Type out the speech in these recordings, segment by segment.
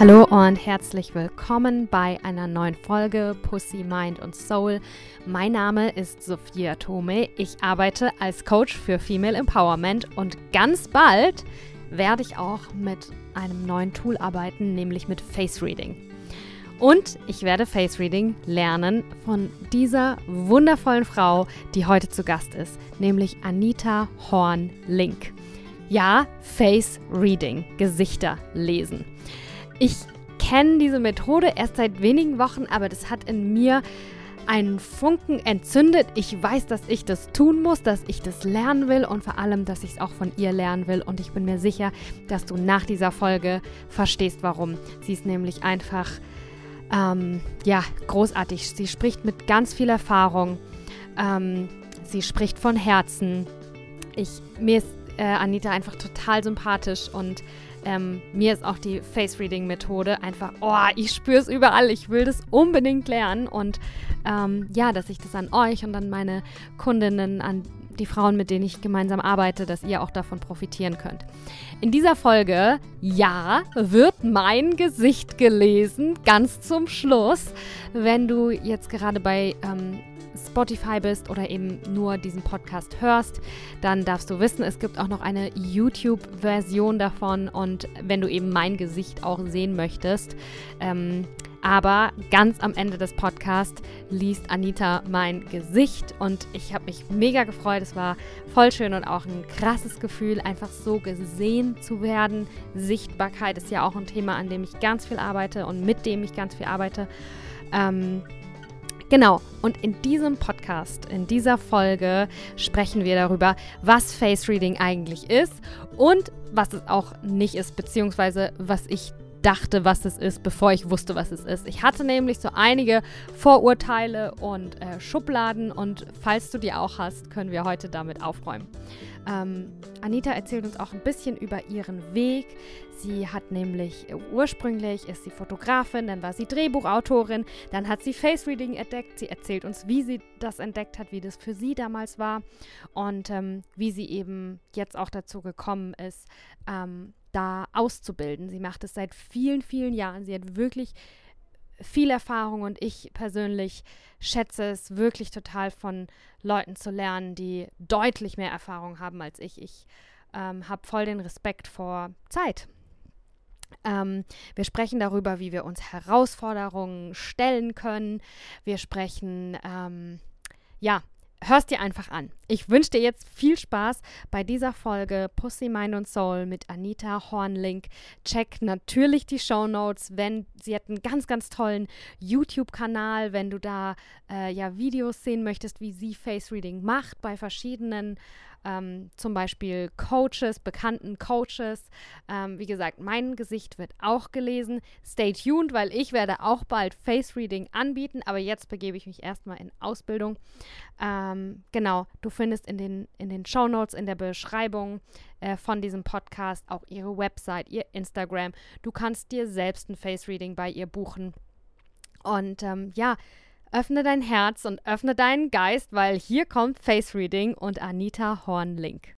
Hallo und herzlich willkommen bei einer neuen Folge Pussy, Mind und Soul. Mein Name ist Sophia Tome. Ich arbeite als Coach für Female Empowerment und ganz bald werde ich auch mit einem neuen Tool arbeiten, nämlich mit Face Reading. Und ich werde Face Reading lernen von dieser wundervollen Frau, die heute zu Gast ist, nämlich Anita Horn-Link. Ja, Face Reading, Gesichter lesen. Ich kenne diese Methode erst seit wenigen Wochen, aber das hat in mir einen Funken entzündet. Ich weiß, dass ich das tun muss, dass ich das lernen will und vor allem, dass ich es auch von ihr lernen will. Und ich bin mir sicher, dass du nach dieser Folge verstehst, warum. Sie ist nämlich einfach, ähm, ja, großartig. Sie spricht mit ganz viel Erfahrung. Ähm, sie spricht von Herzen. Ich, mir ist äh, Anita einfach total sympathisch und ähm, mir ist auch die Face-Reading-Methode einfach, oh, ich spüre es überall, ich will das unbedingt lernen und ähm, ja, dass ich das an euch und an meine Kundinnen, an die Frauen, mit denen ich gemeinsam arbeite, dass ihr auch davon profitieren könnt. In dieser Folge, ja, wird mein Gesicht gelesen, ganz zum Schluss. Wenn du jetzt gerade bei ähm, Spotify bist oder eben nur diesen Podcast hörst, dann darfst du wissen, es gibt auch noch eine YouTube-Version davon und wenn du eben mein Gesicht auch sehen möchtest, ähm, aber ganz am Ende des Podcasts liest Anita mein Gesicht und ich habe mich mega gefreut. Es war voll schön und auch ein krasses Gefühl, einfach so gesehen zu werden. Sichtbarkeit ist ja auch ein Thema, an dem ich ganz viel arbeite und mit dem ich ganz viel arbeite. Ähm, Genau, und in diesem Podcast, in dieser Folge sprechen wir darüber, was Face Reading eigentlich ist und was es auch nicht ist, beziehungsweise was ich dachte, was es ist, bevor ich wusste, was es ist. Ich hatte nämlich so einige Vorurteile und äh, Schubladen und falls du die auch hast, können wir heute damit aufräumen. Ähm, Anita erzählt uns auch ein bisschen über ihren Weg. Sie hat nämlich äh, ursprünglich ist sie Fotografin, dann war sie Drehbuchautorin, dann hat sie Face Reading entdeckt. Sie erzählt uns, wie sie das entdeckt hat, wie das für sie damals war und ähm, wie sie eben jetzt auch dazu gekommen ist, ähm, da auszubilden. Sie macht es seit vielen, vielen Jahren. Sie hat wirklich viel Erfahrung und ich persönlich schätze es wirklich total von Leuten zu lernen, die deutlich mehr Erfahrung haben als ich. Ich ähm, habe voll den Respekt vor Zeit. Ähm, wir sprechen darüber, wie wir uns Herausforderungen stellen können. Wir sprechen, ähm, ja, hörst dir einfach an. Ich wünsche dir jetzt viel Spaß bei dieser Folge Pussy, Mind und Soul mit Anita Hornlink. Check natürlich die Show Notes, wenn sie hat einen ganz, ganz tollen YouTube-Kanal, wenn du da äh, ja Videos sehen möchtest, wie sie Face Reading macht bei verschiedenen ähm, zum Beispiel Coaches, bekannten Coaches. Ähm, wie gesagt, mein Gesicht wird auch gelesen. Stay tuned, weil ich werde auch bald Face Reading anbieten, aber jetzt begebe ich mich erstmal in Ausbildung. Ähm, genau, du findest in den, in den Show Notes, in der Beschreibung äh, von diesem Podcast auch ihre Website, ihr Instagram. Du kannst dir selbst ein Face Reading bei ihr buchen. Und ähm, ja, Öffne dein Herz und öffne deinen Geist, weil hier kommt Face Reading und Anita Hornlink.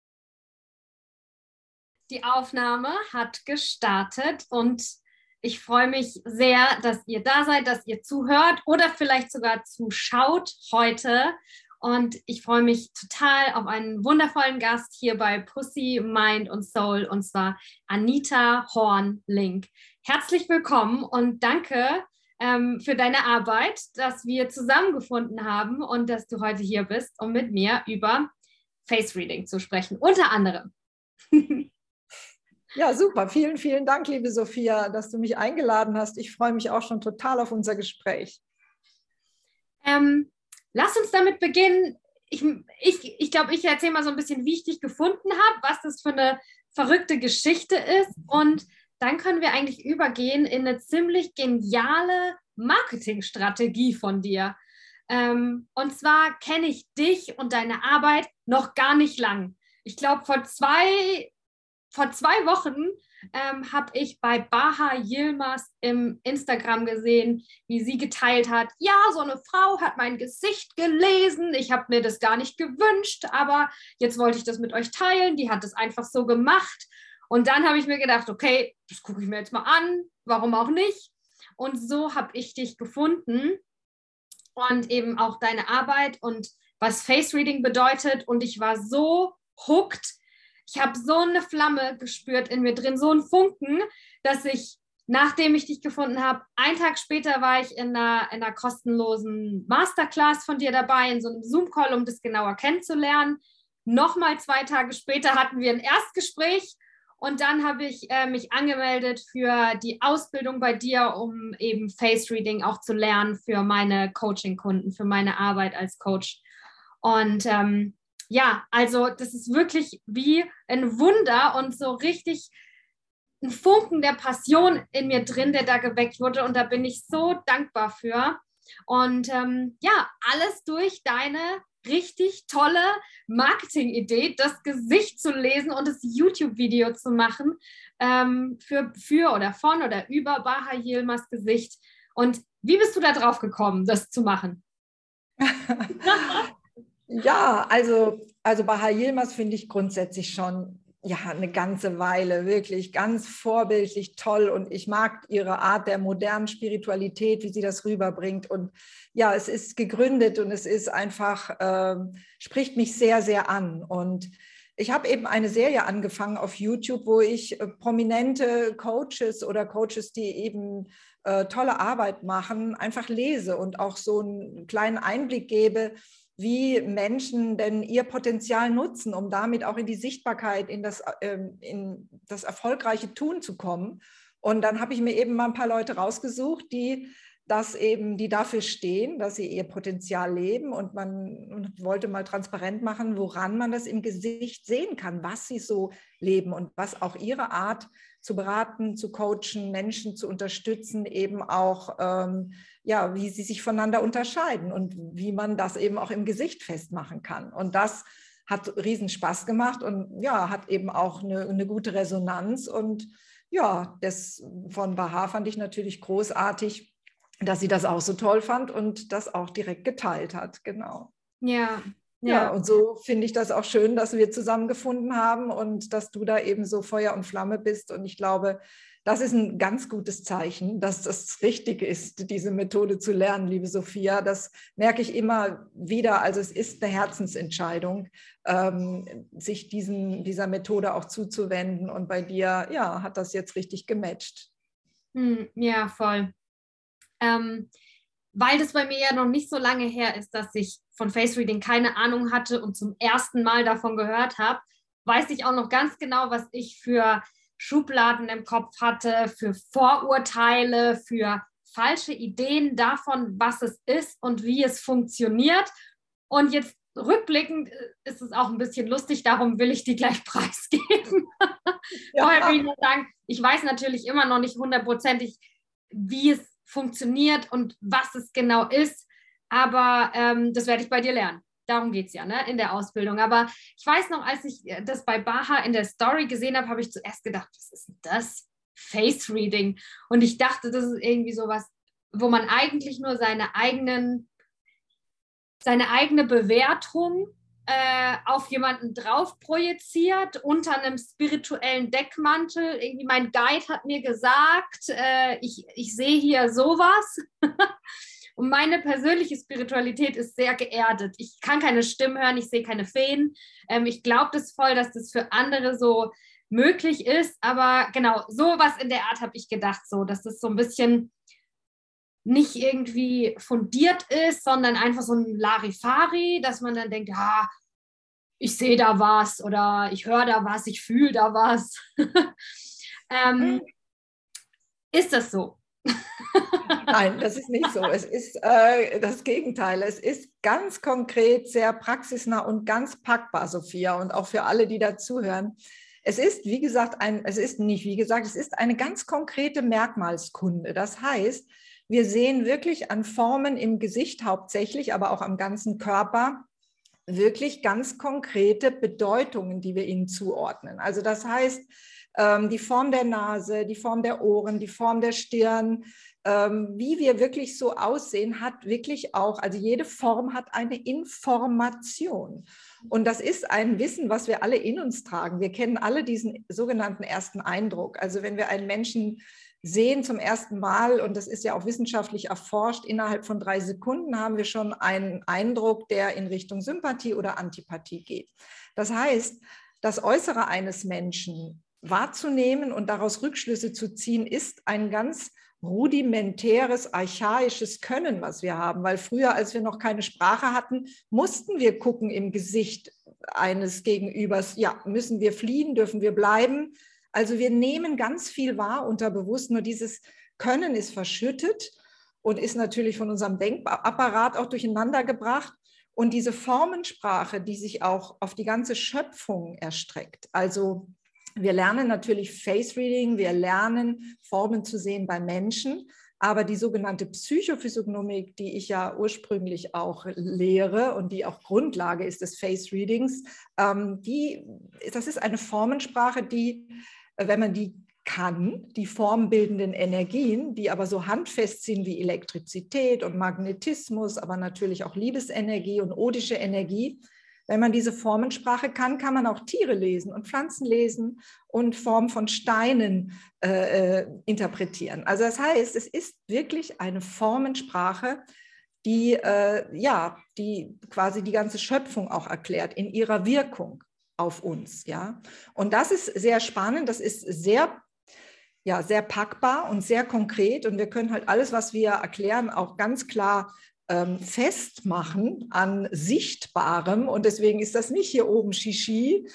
Die Aufnahme hat gestartet und ich freue mich sehr, dass ihr da seid, dass ihr zuhört oder vielleicht sogar zuschaut heute. Und ich freue mich total auf einen wundervollen Gast hier bei Pussy, Mind und Soul und zwar Anita Horn-Link. Herzlich willkommen und danke, ähm, für deine Arbeit, dass wir zusammengefunden haben und dass du heute hier bist, um mit mir über Face Reading zu sprechen, unter anderem. Ja, super. Vielen, vielen Dank, liebe Sophia, dass du mich eingeladen hast. Ich freue mich auch schon total auf unser Gespräch. Ähm, lass uns damit beginnen. Ich glaube, ich, ich, glaub, ich erzähle mal so ein bisschen, wie ich dich gefunden habe, was das für eine verrückte Geschichte ist und dann können wir eigentlich übergehen in eine ziemlich geniale Marketingstrategie von dir. Ähm, und zwar kenne ich dich und deine Arbeit noch gar nicht lang. Ich glaube, vor zwei, vor zwei Wochen ähm, habe ich bei Baha Yilmaz im Instagram gesehen, wie sie geteilt hat, ja, so eine Frau hat mein Gesicht gelesen, ich habe mir das gar nicht gewünscht, aber jetzt wollte ich das mit euch teilen, die hat es einfach so gemacht und dann habe ich mir gedacht, okay, das gucke ich mir jetzt mal an. warum auch nicht? Und so habe ich dich gefunden und eben auch deine Arbeit und was Face Reading bedeutet. Und ich war so hooked. Ich habe so eine Flamme gespürt in mir drin, so einen Funken, dass ich, nachdem ich dich gefunden habe, einen Tag später war ich in einer, in einer kostenlosen Masterclass von dir dabei, in so einem Zoom-Call, um das genauer kennenzulernen. Nochmal zwei Tage später hatten wir ein Erstgespräch und dann habe ich äh, mich angemeldet für die Ausbildung bei dir, um eben Face Reading auch zu lernen für meine Coaching-Kunden, für meine Arbeit als Coach. Und ähm, ja, also das ist wirklich wie ein Wunder und so richtig ein Funken der Passion in mir drin, der da geweckt wurde. Und da bin ich so dankbar für. Und ähm, ja, alles durch deine richtig tolle Marketing-Idee, das Gesicht zu lesen und das YouTube-Video zu machen ähm, für, für oder von oder über Baha Yilmaz Gesicht. Und wie bist du da drauf gekommen, das zu machen? ja, also, also Baha Yilmaz finde ich grundsätzlich schon ja, eine ganze Weile, wirklich ganz vorbildlich toll. Und ich mag ihre Art der modernen Spiritualität, wie sie das rüberbringt. Und ja, es ist gegründet und es ist einfach, äh, spricht mich sehr, sehr an. Und ich habe eben eine Serie angefangen auf YouTube, wo ich äh, prominente Coaches oder Coaches, die eben äh, tolle Arbeit machen, einfach lese und auch so einen kleinen Einblick gebe, wie Menschen denn ihr Potenzial nutzen, um damit auch in die Sichtbarkeit, in das, ähm, in das erfolgreiche Tun zu kommen. Und dann habe ich mir eben mal ein paar Leute rausgesucht, die das eben, die dafür stehen, dass sie ihr Potenzial leben und man wollte mal transparent machen, woran man das im Gesicht sehen kann, was sie so leben und was auch ihre Art zu beraten, zu coachen, Menschen zu unterstützen, eben auch, ähm, ja, wie sie sich voneinander unterscheiden und wie man das eben auch im Gesicht festmachen kann. Und das hat riesen Spaß gemacht und ja, hat eben auch eine, eine gute Resonanz und ja, das von Baha fand ich natürlich großartig, dass sie das auch so toll fand und das auch direkt geteilt hat, genau. Ja. Ja, und so finde ich das auch schön, dass wir zusammengefunden haben und dass du da eben so Feuer und Flamme bist. Und ich glaube, das ist ein ganz gutes Zeichen, dass das richtig ist, diese Methode zu lernen, liebe Sophia. Das merke ich immer wieder. Also es ist eine Herzensentscheidung, ähm, sich diesen, dieser Methode auch zuzuwenden. Und bei dir, ja, hat das jetzt richtig gematcht. Hm, ja, voll. Ähm, weil das bei mir ja noch nicht so lange her ist, dass ich von Face Reading keine Ahnung hatte und zum ersten Mal davon gehört habe, weiß ich auch noch ganz genau, was ich für Schubladen im Kopf hatte, für Vorurteile, für falsche Ideen davon, was es ist und wie es funktioniert. Und jetzt rückblickend äh, ist es auch ein bisschen lustig, darum will ich die gleich preisgeben. Ja. Vorher will ich nur sagen, ich weiß natürlich immer noch nicht hundertprozentig, wie es funktioniert und was es genau ist. Aber ähm, das werde ich bei dir lernen. Darum geht es ja ne, in der Ausbildung. Aber ich weiß noch, als ich äh, das bei Baha in der Story gesehen habe, habe ich zuerst gedacht, was ist das? Face Reading. Und ich dachte, das ist irgendwie sowas, wo man eigentlich nur seine eigenen, seine eigene Bewertung äh, auf jemanden drauf projiziert unter einem spirituellen Deckmantel. Irgendwie mein Guide hat mir gesagt, äh, ich, ich sehe hier sowas. Und meine persönliche Spiritualität ist sehr geerdet. Ich kann keine Stimmen hören, ich sehe keine Feen. Ähm, ich glaube das voll, dass das für andere so möglich ist. Aber genau, sowas in der Art habe ich gedacht, so, dass das so ein bisschen nicht irgendwie fundiert ist, sondern einfach so ein Larifari, dass man dann denkt, ja, ich sehe da was oder ich höre da was, ich fühle da was. ähm, mhm. ist das so? Nein, das ist nicht so. Es ist äh, das Gegenteil. Es ist ganz konkret, sehr praxisnah und ganz packbar, Sophia, und auch für alle, die dazuhören. Es ist, wie gesagt, ein, es ist nicht, wie gesagt, es ist eine ganz konkrete Merkmalskunde. Das heißt, wir sehen wirklich an Formen im Gesicht hauptsächlich, aber auch am ganzen Körper wirklich ganz konkrete Bedeutungen, die wir ihnen zuordnen. Also das heißt, ähm, die Form der Nase, die Form der Ohren, die Form der Stirn, ähm, wie wir wirklich so aussehen, hat wirklich auch, also jede Form hat eine Information. Und das ist ein Wissen, was wir alle in uns tragen. Wir kennen alle diesen sogenannten ersten Eindruck. Also wenn wir einen Menschen sehen zum ersten Mal, und das ist ja auch wissenschaftlich erforscht, innerhalb von drei Sekunden haben wir schon einen Eindruck, der in Richtung Sympathie oder Antipathie geht. Das heißt, das Äußere eines Menschen wahrzunehmen und daraus Rückschlüsse zu ziehen, ist ein ganz rudimentäres, archaisches Können, was wir haben. Weil früher, als wir noch keine Sprache hatten, mussten wir gucken im Gesicht eines Gegenübers, ja, müssen wir fliehen, dürfen wir bleiben. Also wir nehmen ganz viel wahr unterbewusst, nur dieses Können ist verschüttet und ist natürlich von unserem Denkapparat auch durcheinander gebracht. Und diese Formensprache, die sich auch auf die ganze Schöpfung erstreckt, also wir lernen natürlich Face Reading, wir lernen Formen zu sehen bei Menschen, aber die sogenannte Psychophysiognomik, die ich ja ursprünglich auch lehre und die auch Grundlage ist des Face Readings, ähm, die, das ist eine Formensprache, die, wenn man die kann, die formbildenden Energien, die aber so handfest sind wie Elektrizität und Magnetismus, aber natürlich auch Liebesenergie und odische Energie, wenn man diese Formensprache kann, kann man auch Tiere lesen und Pflanzen lesen und Formen von Steinen äh, äh, interpretieren. Also das heißt, es ist wirklich eine Formensprache, die, äh, ja, die quasi die ganze Schöpfung auch erklärt in ihrer Wirkung auf uns. Ja? Und das ist sehr spannend, das ist sehr ja, sehr packbar und sehr konkret. Und wir können halt alles, was wir erklären, auch ganz klar ähm, festmachen an Sichtbarem. Und deswegen ist das nicht hier oben Shishi.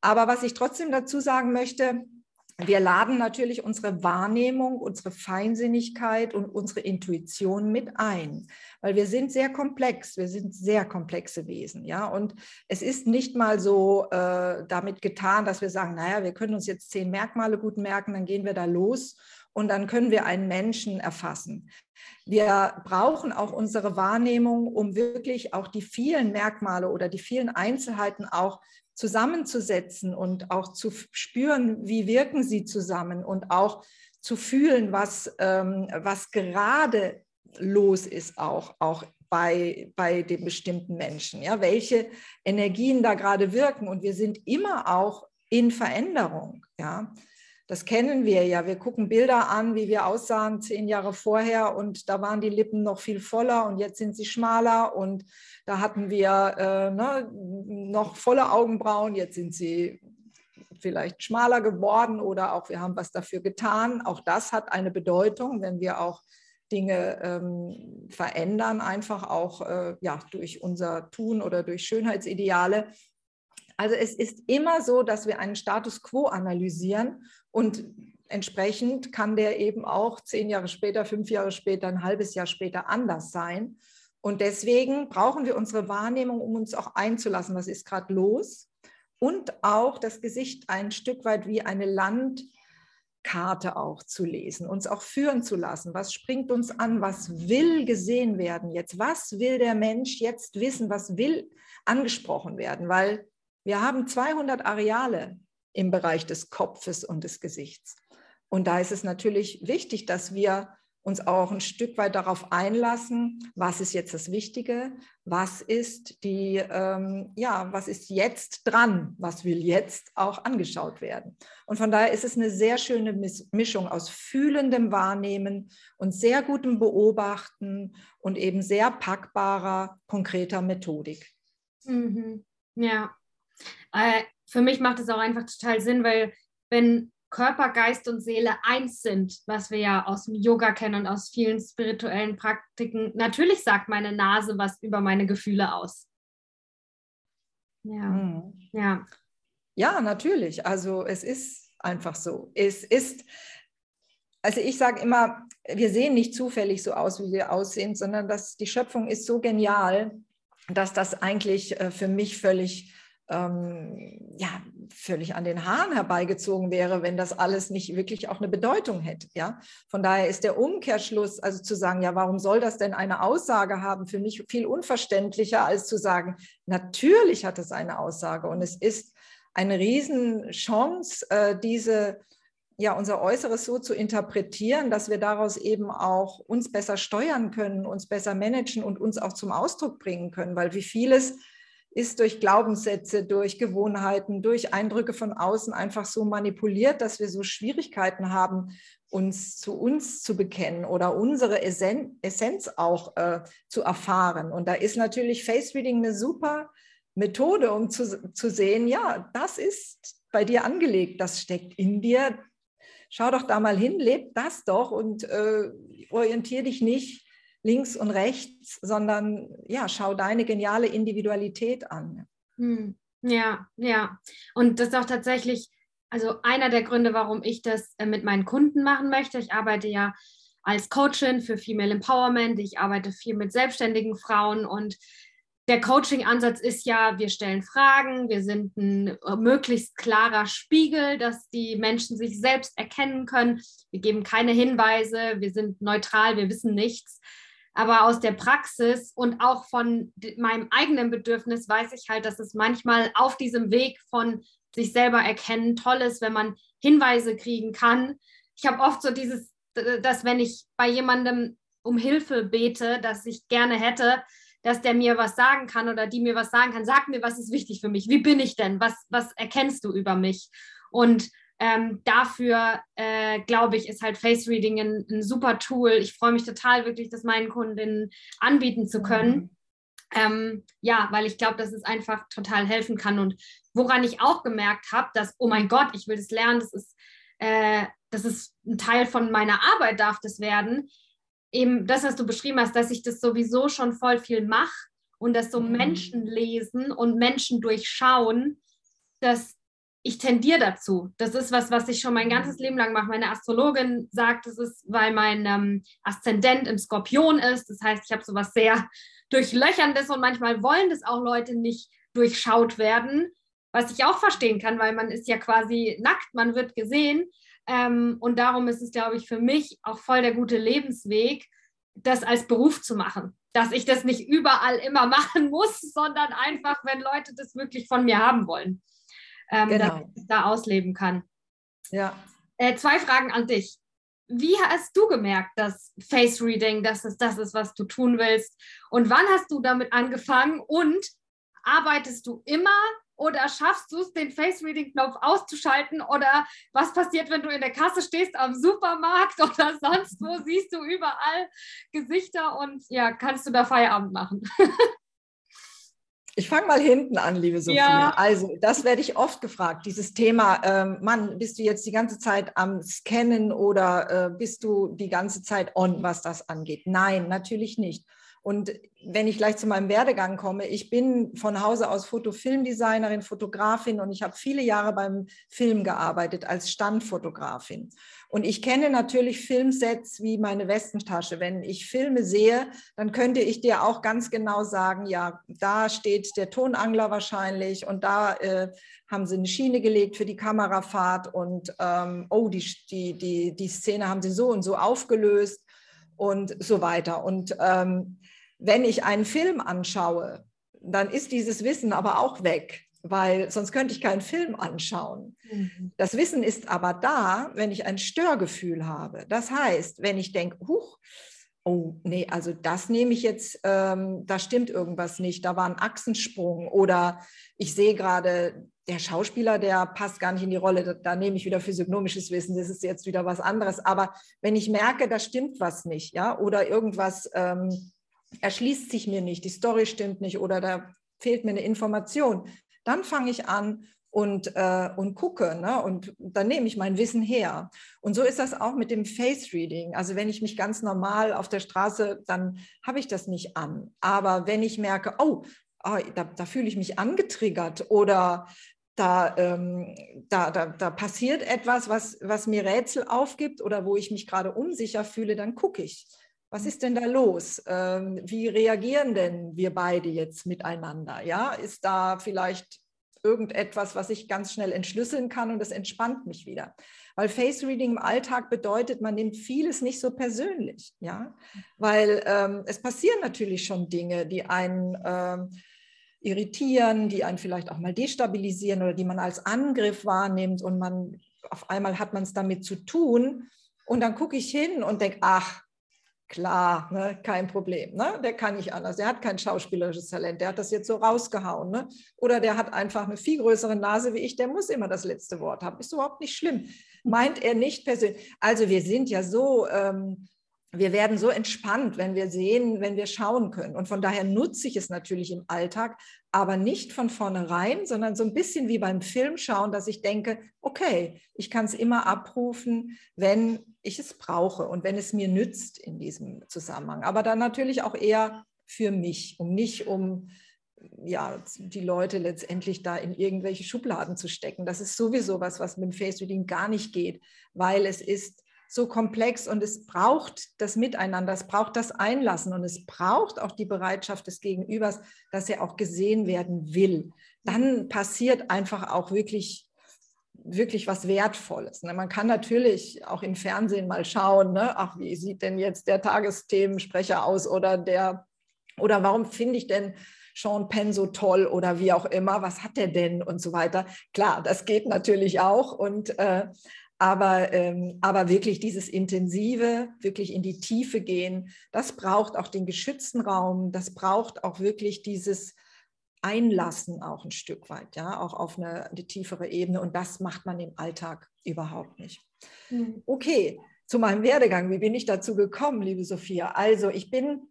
Aber was ich trotzdem dazu sagen möchte, wir laden natürlich unsere Wahrnehmung, unsere Feinsinnigkeit und unsere Intuition mit ein, weil wir sind sehr komplex, wir sind sehr komplexe Wesen, ja. Und es ist nicht mal so äh, damit getan, dass wir sagen, naja, wir können uns jetzt zehn Merkmale gut merken, dann gehen wir da los und dann können wir einen Menschen erfassen. Wir brauchen auch unsere Wahrnehmung, um wirklich auch die vielen Merkmale oder die vielen Einzelheiten auch zusammenzusetzen und auch zu spüren, wie wirken sie zusammen und auch zu fühlen, was, ähm, was gerade los ist, auch, auch bei, bei dem bestimmten Menschen, ja, welche Energien da gerade wirken. Und wir sind immer auch in Veränderung. Ja. Das kennen wir ja. Wir gucken Bilder an, wie wir aussahen zehn Jahre vorher und da waren die Lippen noch viel voller und jetzt sind sie schmaler und da hatten wir äh, ne, noch volle Augenbrauen, jetzt sind sie vielleicht schmaler geworden oder auch wir haben was dafür getan. Auch das hat eine Bedeutung, wenn wir auch Dinge ähm, verändern, einfach auch äh, ja, durch unser Tun oder durch Schönheitsideale. Also es ist immer so, dass wir einen Status quo analysieren und entsprechend kann der eben auch zehn Jahre später, fünf Jahre später, ein halbes Jahr später anders sein. Und deswegen brauchen wir unsere Wahrnehmung, um uns auch einzulassen, was ist gerade los. Und auch das Gesicht ein Stück weit wie eine Landkarte auch zu lesen, uns auch führen zu lassen. Was springt uns an? Was will gesehen werden jetzt? Was will der Mensch jetzt wissen? Was will angesprochen werden? Weil wir haben 200 Areale im Bereich des Kopfes und des Gesichts. Und da ist es natürlich wichtig, dass wir uns auch ein Stück weit darauf einlassen, was ist jetzt das Wichtige, was ist die, ähm, ja, was ist jetzt dran, was will jetzt auch angeschaut werden. Und von daher ist es eine sehr schöne Mischung aus fühlendem Wahrnehmen und sehr gutem Beobachten und eben sehr packbarer, konkreter Methodik. Mhm. Ja, äh, für mich macht es auch einfach total Sinn, weil wenn Körper, Geist und Seele eins sind, was wir ja aus dem Yoga kennen und aus vielen spirituellen Praktiken, natürlich sagt meine Nase was über meine Gefühle aus. Ja, hm. ja. Ja, natürlich. Also es ist einfach so. Es ist, also ich sage immer, wir sehen nicht zufällig so aus, wie wir aussehen, sondern dass die Schöpfung ist so genial, dass das eigentlich äh, für mich völlig ähm, ja, völlig an den Haaren herbeigezogen wäre, wenn das alles nicht wirklich auch eine Bedeutung hätte. Ja? Von daher ist der Umkehrschluss, also zu sagen, ja, warum soll das denn eine Aussage haben, für mich viel unverständlicher, als zu sagen, natürlich hat es eine Aussage und es ist eine Riesenchance, äh, diese ja, unser Äußeres so zu interpretieren, dass wir daraus eben auch uns besser steuern können, uns besser managen und uns auch zum Ausdruck bringen können, weil wie vieles ist durch Glaubenssätze, durch Gewohnheiten, durch Eindrücke von außen einfach so manipuliert, dass wir so Schwierigkeiten haben, uns zu uns zu bekennen oder unsere Essenz auch äh, zu erfahren. Und da ist natürlich Face Reading eine super Methode, um zu, zu sehen, ja, das ist bei dir angelegt, das steckt in dir. Schau doch da mal hin, leb das doch und äh, orientiere dich nicht links und rechts, sondern ja, schau deine geniale Individualität an. Hm. Ja, ja. Und das ist auch tatsächlich, also einer der Gründe, warum ich das äh, mit meinen Kunden machen möchte. Ich arbeite ja als Coachin für Female Empowerment. Ich arbeite viel mit selbstständigen Frauen und der Coaching-Ansatz ist ja, wir stellen Fragen, wir sind ein äh, möglichst klarer Spiegel, dass die Menschen sich selbst erkennen können. Wir geben keine Hinweise, wir sind neutral, wir wissen nichts. Aber aus der Praxis und auch von meinem eigenen Bedürfnis weiß ich halt, dass es manchmal auf diesem Weg von sich selber erkennen toll ist, wenn man Hinweise kriegen kann. Ich habe oft so dieses, dass wenn ich bei jemandem um Hilfe bete, dass ich gerne hätte, dass der mir was sagen kann oder die mir was sagen kann. Sag mir, was ist wichtig für mich? Wie bin ich denn? Was, was erkennst du über mich? Und ähm, dafür, äh, glaube ich, ist halt Face Reading ein, ein, super Tool. Ich freue mich total wirklich, das meinen Kundinnen anbieten zu können. Mhm. Ähm, ja, weil ich glaube, dass es einfach total helfen kann. Und woran ich auch gemerkt habe, dass, oh mein Gott, ich will das lernen, das ist, äh, das ist ein Teil von meiner Arbeit, darf das werden. Eben das, was du beschrieben hast, dass ich das sowieso schon voll viel mache und dass so mhm. Menschen lesen und Menschen durchschauen, dass ich tendiere dazu. Das ist was, was ich schon mein ganzes Leben lang mache. Meine Astrologin sagt, es ist, weil mein ähm, Aszendent im Skorpion ist. Das heißt, ich habe so was sehr Durchlöcherndes und manchmal wollen das auch Leute nicht durchschaut werden, was ich auch verstehen kann, weil man ist ja quasi nackt, man wird gesehen. Ähm, und darum ist es, glaube ich, für mich auch voll der gute Lebensweg, das als Beruf zu machen. Dass ich das nicht überall immer machen muss, sondern einfach, wenn Leute das wirklich von mir haben wollen ähm, genau. dass ich da ausleben kann. Ja. Äh, zwei Fragen an dich. Wie hast du gemerkt, dass Face Reading, dass es das ist, was du tun willst? Und wann hast du damit angefangen? Und arbeitest du immer oder schaffst du es, den Face Reading Knopf auszuschalten? Oder was passiert, wenn du in der Kasse stehst am Supermarkt oder sonst wo? Siehst du überall Gesichter und ja, kannst du da Feierabend machen? Ich fange mal hinten an, liebe Sophia. Ja. Also, das werde ich oft gefragt, dieses Thema, ähm, Mann, bist du jetzt die ganze Zeit am Scannen oder äh, bist du die ganze Zeit on, was das angeht? Nein, natürlich nicht. Und wenn ich gleich zu meinem Werdegang komme, ich bin von Hause aus Fotofilmdesignerin, Fotografin und ich habe viele Jahre beim Film gearbeitet als Standfotografin. Und ich kenne natürlich Filmsets wie meine Westentasche. Wenn ich Filme sehe, dann könnte ich dir auch ganz genau sagen, ja, da steht der Tonangler wahrscheinlich und da äh, haben sie eine Schiene gelegt für die Kamerafahrt und ähm, oh, die, die, die, die Szene haben sie so und so aufgelöst und so weiter. Und ähm, wenn ich einen Film anschaue, dann ist dieses Wissen aber auch weg, weil sonst könnte ich keinen Film anschauen. Mhm. Das Wissen ist aber da, wenn ich ein Störgefühl habe. Das heißt, wenn ich denke, huch, oh nee, also das nehme ich jetzt, ähm, da stimmt irgendwas nicht, da war ein Achsensprung oder ich sehe gerade, der Schauspieler, der passt gar nicht in die Rolle, da, da, nehme ich wieder physiognomisches Wissen, das ist jetzt wieder was anderes. Aber wenn ich merke, da stimmt was nicht, ja, oder irgendwas ähm, erschließt sich mir nicht, die Story stimmt nicht oder da fehlt mir eine Information, dann fange ich an und, äh, und gucke ne? und dann nehme ich mein Wissen her. Und so ist das auch mit dem Face Reading. Also wenn ich mich ganz normal auf der Straße, dann habe ich das nicht an. Aber wenn ich merke, oh, oh da, da fühle ich mich angetriggert oder da, ähm, da, da, da passiert etwas, was, was mir Rätsel aufgibt oder wo ich mich gerade unsicher fühle, dann gucke ich was ist denn da los? Ähm, wie reagieren denn wir beide jetzt miteinander? Ja, ist da vielleicht irgendetwas, was ich ganz schnell entschlüsseln kann und das entspannt mich wieder? Weil Face Reading im Alltag bedeutet, man nimmt vieles nicht so persönlich, ja, weil ähm, es passieren natürlich schon Dinge, die einen ähm, irritieren, die einen vielleicht auch mal destabilisieren oder die man als Angriff wahrnimmt und man auf einmal hat man es damit zu tun und dann gucke ich hin und denke, ach, Klar, ne, kein Problem. Ne? Der kann nicht anders. Der hat kein schauspielerisches Talent. Der hat das jetzt so rausgehauen. Ne? Oder der hat einfach eine viel größere Nase wie ich. Der muss immer das letzte Wort haben. Ist überhaupt nicht schlimm. Meint er nicht persönlich. Also wir sind ja so ähm, wir werden so entspannt, wenn wir sehen, wenn wir schauen können. Und von daher nutze ich es natürlich im Alltag, aber nicht von vornherein, sondern so ein bisschen wie beim Film schauen, dass ich denke, okay, ich kann es immer abrufen, wenn ich es brauche und wenn es mir nützt in diesem Zusammenhang. Aber dann natürlich auch eher für mich, um nicht um ja, die Leute letztendlich da in irgendwelche Schubladen zu stecken. Das ist sowieso was, was mit dem Face Reading gar nicht geht, weil es ist so komplex und es braucht das Miteinander, es braucht das Einlassen und es braucht auch die Bereitschaft des Gegenübers, dass er auch gesehen werden will. Dann passiert einfach auch wirklich wirklich was Wertvolles. Ne? Man kann natürlich auch im Fernsehen mal schauen, ne? ach, wie sieht denn jetzt der Tagesthemensprecher aus oder der, oder warum finde ich denn Sean Penn so toll oder wie auch immer, was hat der denn und so weiter. Klar, das geht natürlich auch und äh, aber, ähm, aber wirklich dieses intensive, wirklich in die Tiefe gehen, das braucht auch den geschützten Raum, das braucht auch wirklich dieses Einlassen auch ein Stück weit, ja, auch auf eine, eine tiefere Ebene. Und das macht man im Alltag überhaupt nicht. Mhm. Okay, zu meinem Werdegang. Wie bin ich dazu gekommen, liebe Sophia? Also ich bin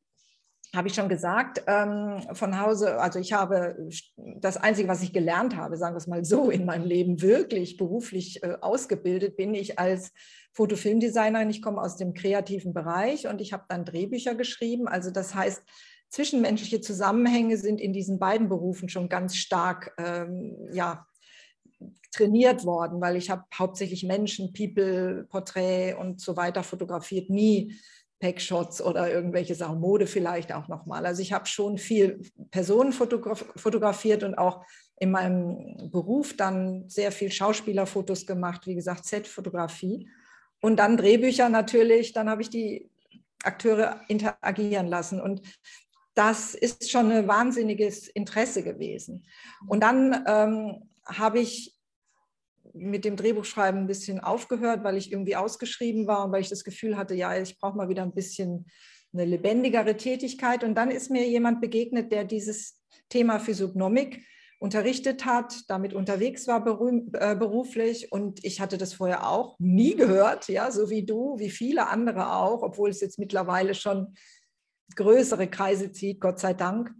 habe ich schon gesagt, ähm, von Hause, also ich habe das Einzige, was ich gelernt habe, sagen wir es mal so, in meinem Leben wirklich beruflich äh, ausgebildet bin ich als Fotofilmdesignerin. Ich komme aus dem kreativen Bereich und ich habe dann Drehbücher geschrieben. Also das heißt, zwischenmenschliche Zusammenhänge sind in diesen beiden Berufen schon ganz stark ähm, ja, trainiert worden, weil ich habe hauptsächlich Menschen, People, Porträt und so weiter fotografiert, nie Packshots oder irgendwelche Sachen, Mode vielleicht auch nochmal. Also ich habe schon viel Personen fotografiert und auch in meinem Beruf dann sehr viel Schauspielerfotos gemacht, wie gesagt, Set-Fotografie. Und dann Drehbücher natürlich, dann habe ich die Akteure interagieren lassen. Und das ist schon ein wahnsinniges Interesse gewesen. Und dann ähm, habe ich mit dem Drehbuchschreiben ein bisschen aufgehört, weil ich irgendwie ausgeschrieben war und weil ich das Gefühl hatte, ja, ich brauche mal wieder ein bisschen eine lebendigere Tätigkeit. Und dann ist mir jemand begegnet, der dieses Thema Physiognomik unterrichtet hat, damit unterwegs war äh, beruflich und ich hatte das vorher auch nie gehört, ja, so wie du, wie viele andere auch, obwohl es jetzt mittlerweile schon größere Kreise zieht, Gott sei Dank.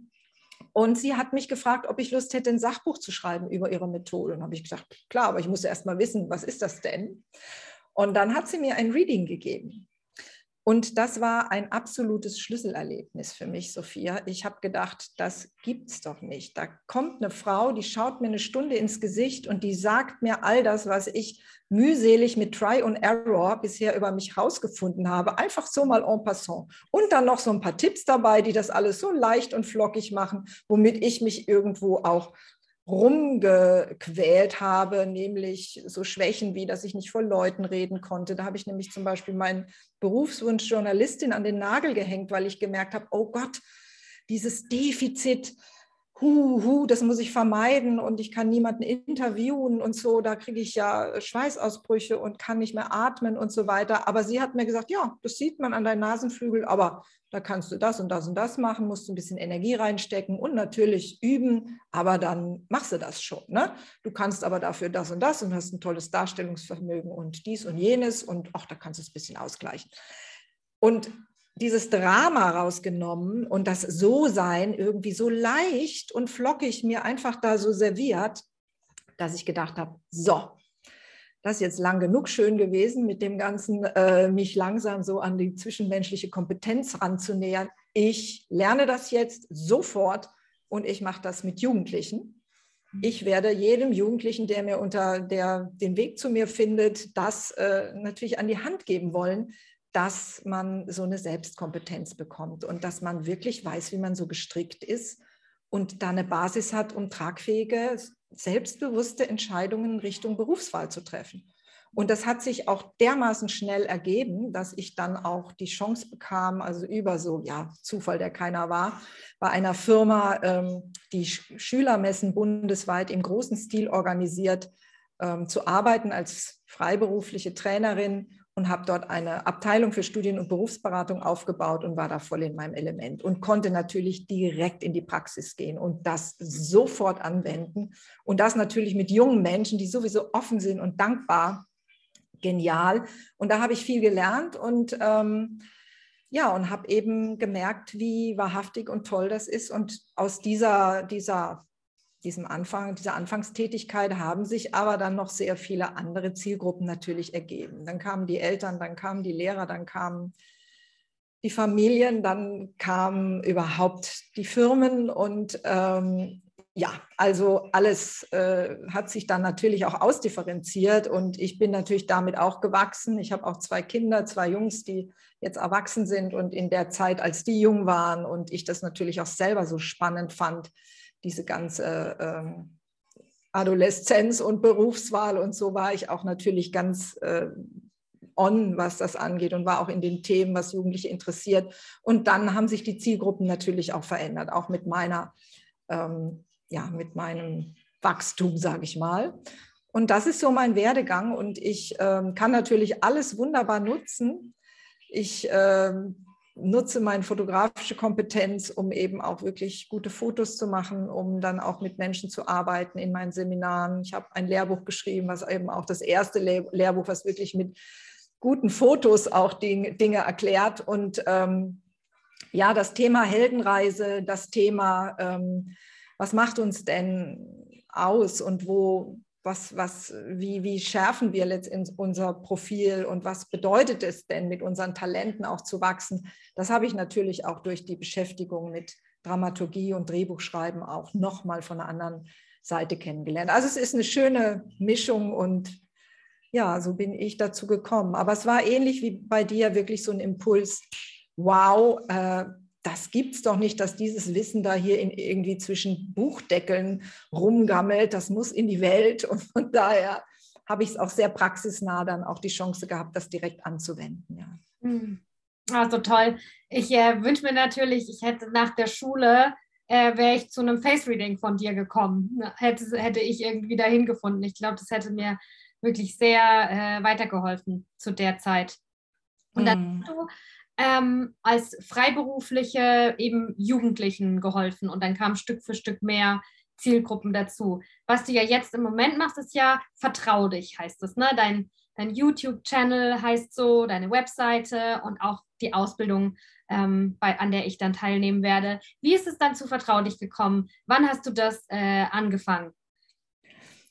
Und sie hat mich gefragt, ob ich Lust hätte, ein Sachbuch zu schreiben über ihre Methode. Und habe ich gesagt, klar, aber ich muss erst mal wissen, was ist das denn? Und dann hat sie mir ein Reading gegeben. Und das war ein absolutes Schlüsselerlebnis für mich, Sophia. Ich habe gedacht, das gibt's doch nicht. Da kommt eine Frau, die schaut mir eine Stunde ins Gesicht und die sagt mir all das, was ich mühselig mit Try and Error bisher über mich rausgefunden habe, einfach so mal en passant. Und dann noch so ein paar Tipps dabei, die das alles so leicht und flockig machen, womit ich mich irgendwo auch rumgequält habe, nämlich so Schwächen wie, dass ich nicht vor Leuten reden konnte. Da habe ich nämlich zum Beispiel meinen Berufswunsch Journalistin an den Nagel gehängt, weil ich gemerkt habe, oh Gott, dieses Defizit, hu, hu, das muss ich vermeiden und ich kann niemanden interviewen und so, da kriege ich ja Schweißausbrüche und kann nicht mehr atmen und so weiter. Aber sie hat mir gesagt, ja, das sieht man an deinen Nasenflügel, aber da kannst du das und das und das machen, musst du ein bisschen Energie reinstecken und natürlich üben, aber dann machst du das schon. Ne? Du kannst aber dafür das und das und hast ein tolles Darstellungsvermögen und dies und jenes und auch da kannst du es ein bisschen ausgleichen. Und dieses Drama rausgenommen und das So-Sein irgendwie so leicht und flockig mir einfach da so serviert, dass ich gedacht habe, so, das ist jetzt lang genug schön gewesen, mit dem Ganzen äh, mich langsam so an die zwischenmenschliche Kompetenz ranzunähern. Ich lerne das jetzt sofort und ich mache das mit Jugendlichen. Ich werde jedem Jugendlichen, der mir unter der den Weg zu mir findet, das äh, natürlich an die Hand geben wollen, dass man so eine Selbstkompetenz bekommt und dass man wirklich weiß, wie man so gestrickt ist und da eine Basis hat, um tragfähige selbstbewusste Entscheidungen Richtung Berufswahl zu treffen. Und das hat sich auch dermaßen schnell ergeben, dass ich dann auch die Chance bekam, also über so, ja, Zufall, der keiner war, bei einer Firma, ähm, die Schülermessen bundesweit im großen Stil organisiert, ähm, zu arbeiten als freiberufliche Trainerin und habe dort eine Abteilung für Studien- und Berufsberatung aufgebaut und war da voll in meinem Element und konnte natürlich direkt in die Praxis gehen und das sofort anwenden. Und das natürlich mit jungen Menschen, die sowieso offen sind und dankbar. Genial. Und da habe ich viel gelernt und ähm, ja, und habe eben gemerkt, wie wahrhaftig und toll das ist. Und aus dieser, dieser diesem Anfang, dieser Anfangstätigkeit haben sich aber dann noch sehr viele andere Zielgruppen natürlich ergeben. Dann kamen die Eltern, dann kamen die Lehrer, dann kamen die Familien, dann kamen überhaupt die Firmen und ähm, ja, also alles äh, hat sich dann natürlich auch ausdifferenziert und ich bin natürlich damit auch gewachsen. Ich habe auch zwei Kinder, zwei Jungs, die jetzt erwachsen sind und in der Zeit, als die jung waren und ich das natürlich auch selber so spannend fand, diese ganze ähm, Adoleszenz und Berufswahl und so war ich auch natürlich ganz äh, on, was das angeht und war auch in den Themen, was Jugendliche interessiert. Und dann haben sich die Zielgruppen natürlich auch verändert, auch mit meiner, ähm, ja, mit meinem Wachstum, sage ich mal. Und das ist so mein Werdegang und ich ähm, kann natürlich alles wunderbar nutzen. Ich ähm, nutze meine fotografische Kompetenz, um eben auch wirklich gute Fotos zu machen, um dann auch mit Menschen zu arbeiten in meinen Seminaren. Ich habe ein Lehrbuch geschrieben, was eben auch das erste Lehrbuch, was wirklich mit guten Fotos auch Dinge erklärt. Und ähm, ja, das Thema Heldenreise, das Thema, ähm, was macht uns denn aus und wo, was, was, wie, wie schärfen wir letztendlich unser Profil und was bedeutet es denn, mit unseren Talenten auch zu wachsen? Das habe ich natürlich auch durch die Beschäftigung mit Dramaturgie und Drehbuchschreiben auch nochmal von einer anderen Seite kennengelernt. Also es ist eine schöne Mischung und ja, so bin ich dazu gekommen. Aber es war ähnlich wie bei dir wirklich so ein Impuls, wow, äh, das es doch nicht, dass dieses Wissen da hier in, irgendwie zwischen Buchdeckeln rumgammelt. Das muss in die Welt. Und von daher habe ich es auch sehr praxisnah dann auch die Chance gehabt, das direkt anzuwenden. Ja. Hm. Also toll. Ich äh, wünsche mir natürlich, ich hätte nach der Schule, äh, wäre ich zu einem Face-Reading von dir gekommen. Hätte, hätte ich irgendwie dahin gefunden. Ich glaube, das hätte mir wirklich sehr äh, weitergeholfen zu der Zeit. Und dann hm. hast du ähm, als Freiberufliche eben Jugendlichen geholfen und dann kamen Stück für Stück mehr Zielgruppen dazu. Was du ja jetzt im Moment machst, ist ja Vertrau dich, heißt es. Ne? Dein, dein YouTube-Channel heißt so, deine Webseite und auch die Ausbildung, ähm, bei, an der ich dann teilnehmen werde. Wie ist es dann zu Vertrau dich gekommen? Wann hast du das äh, angefangen?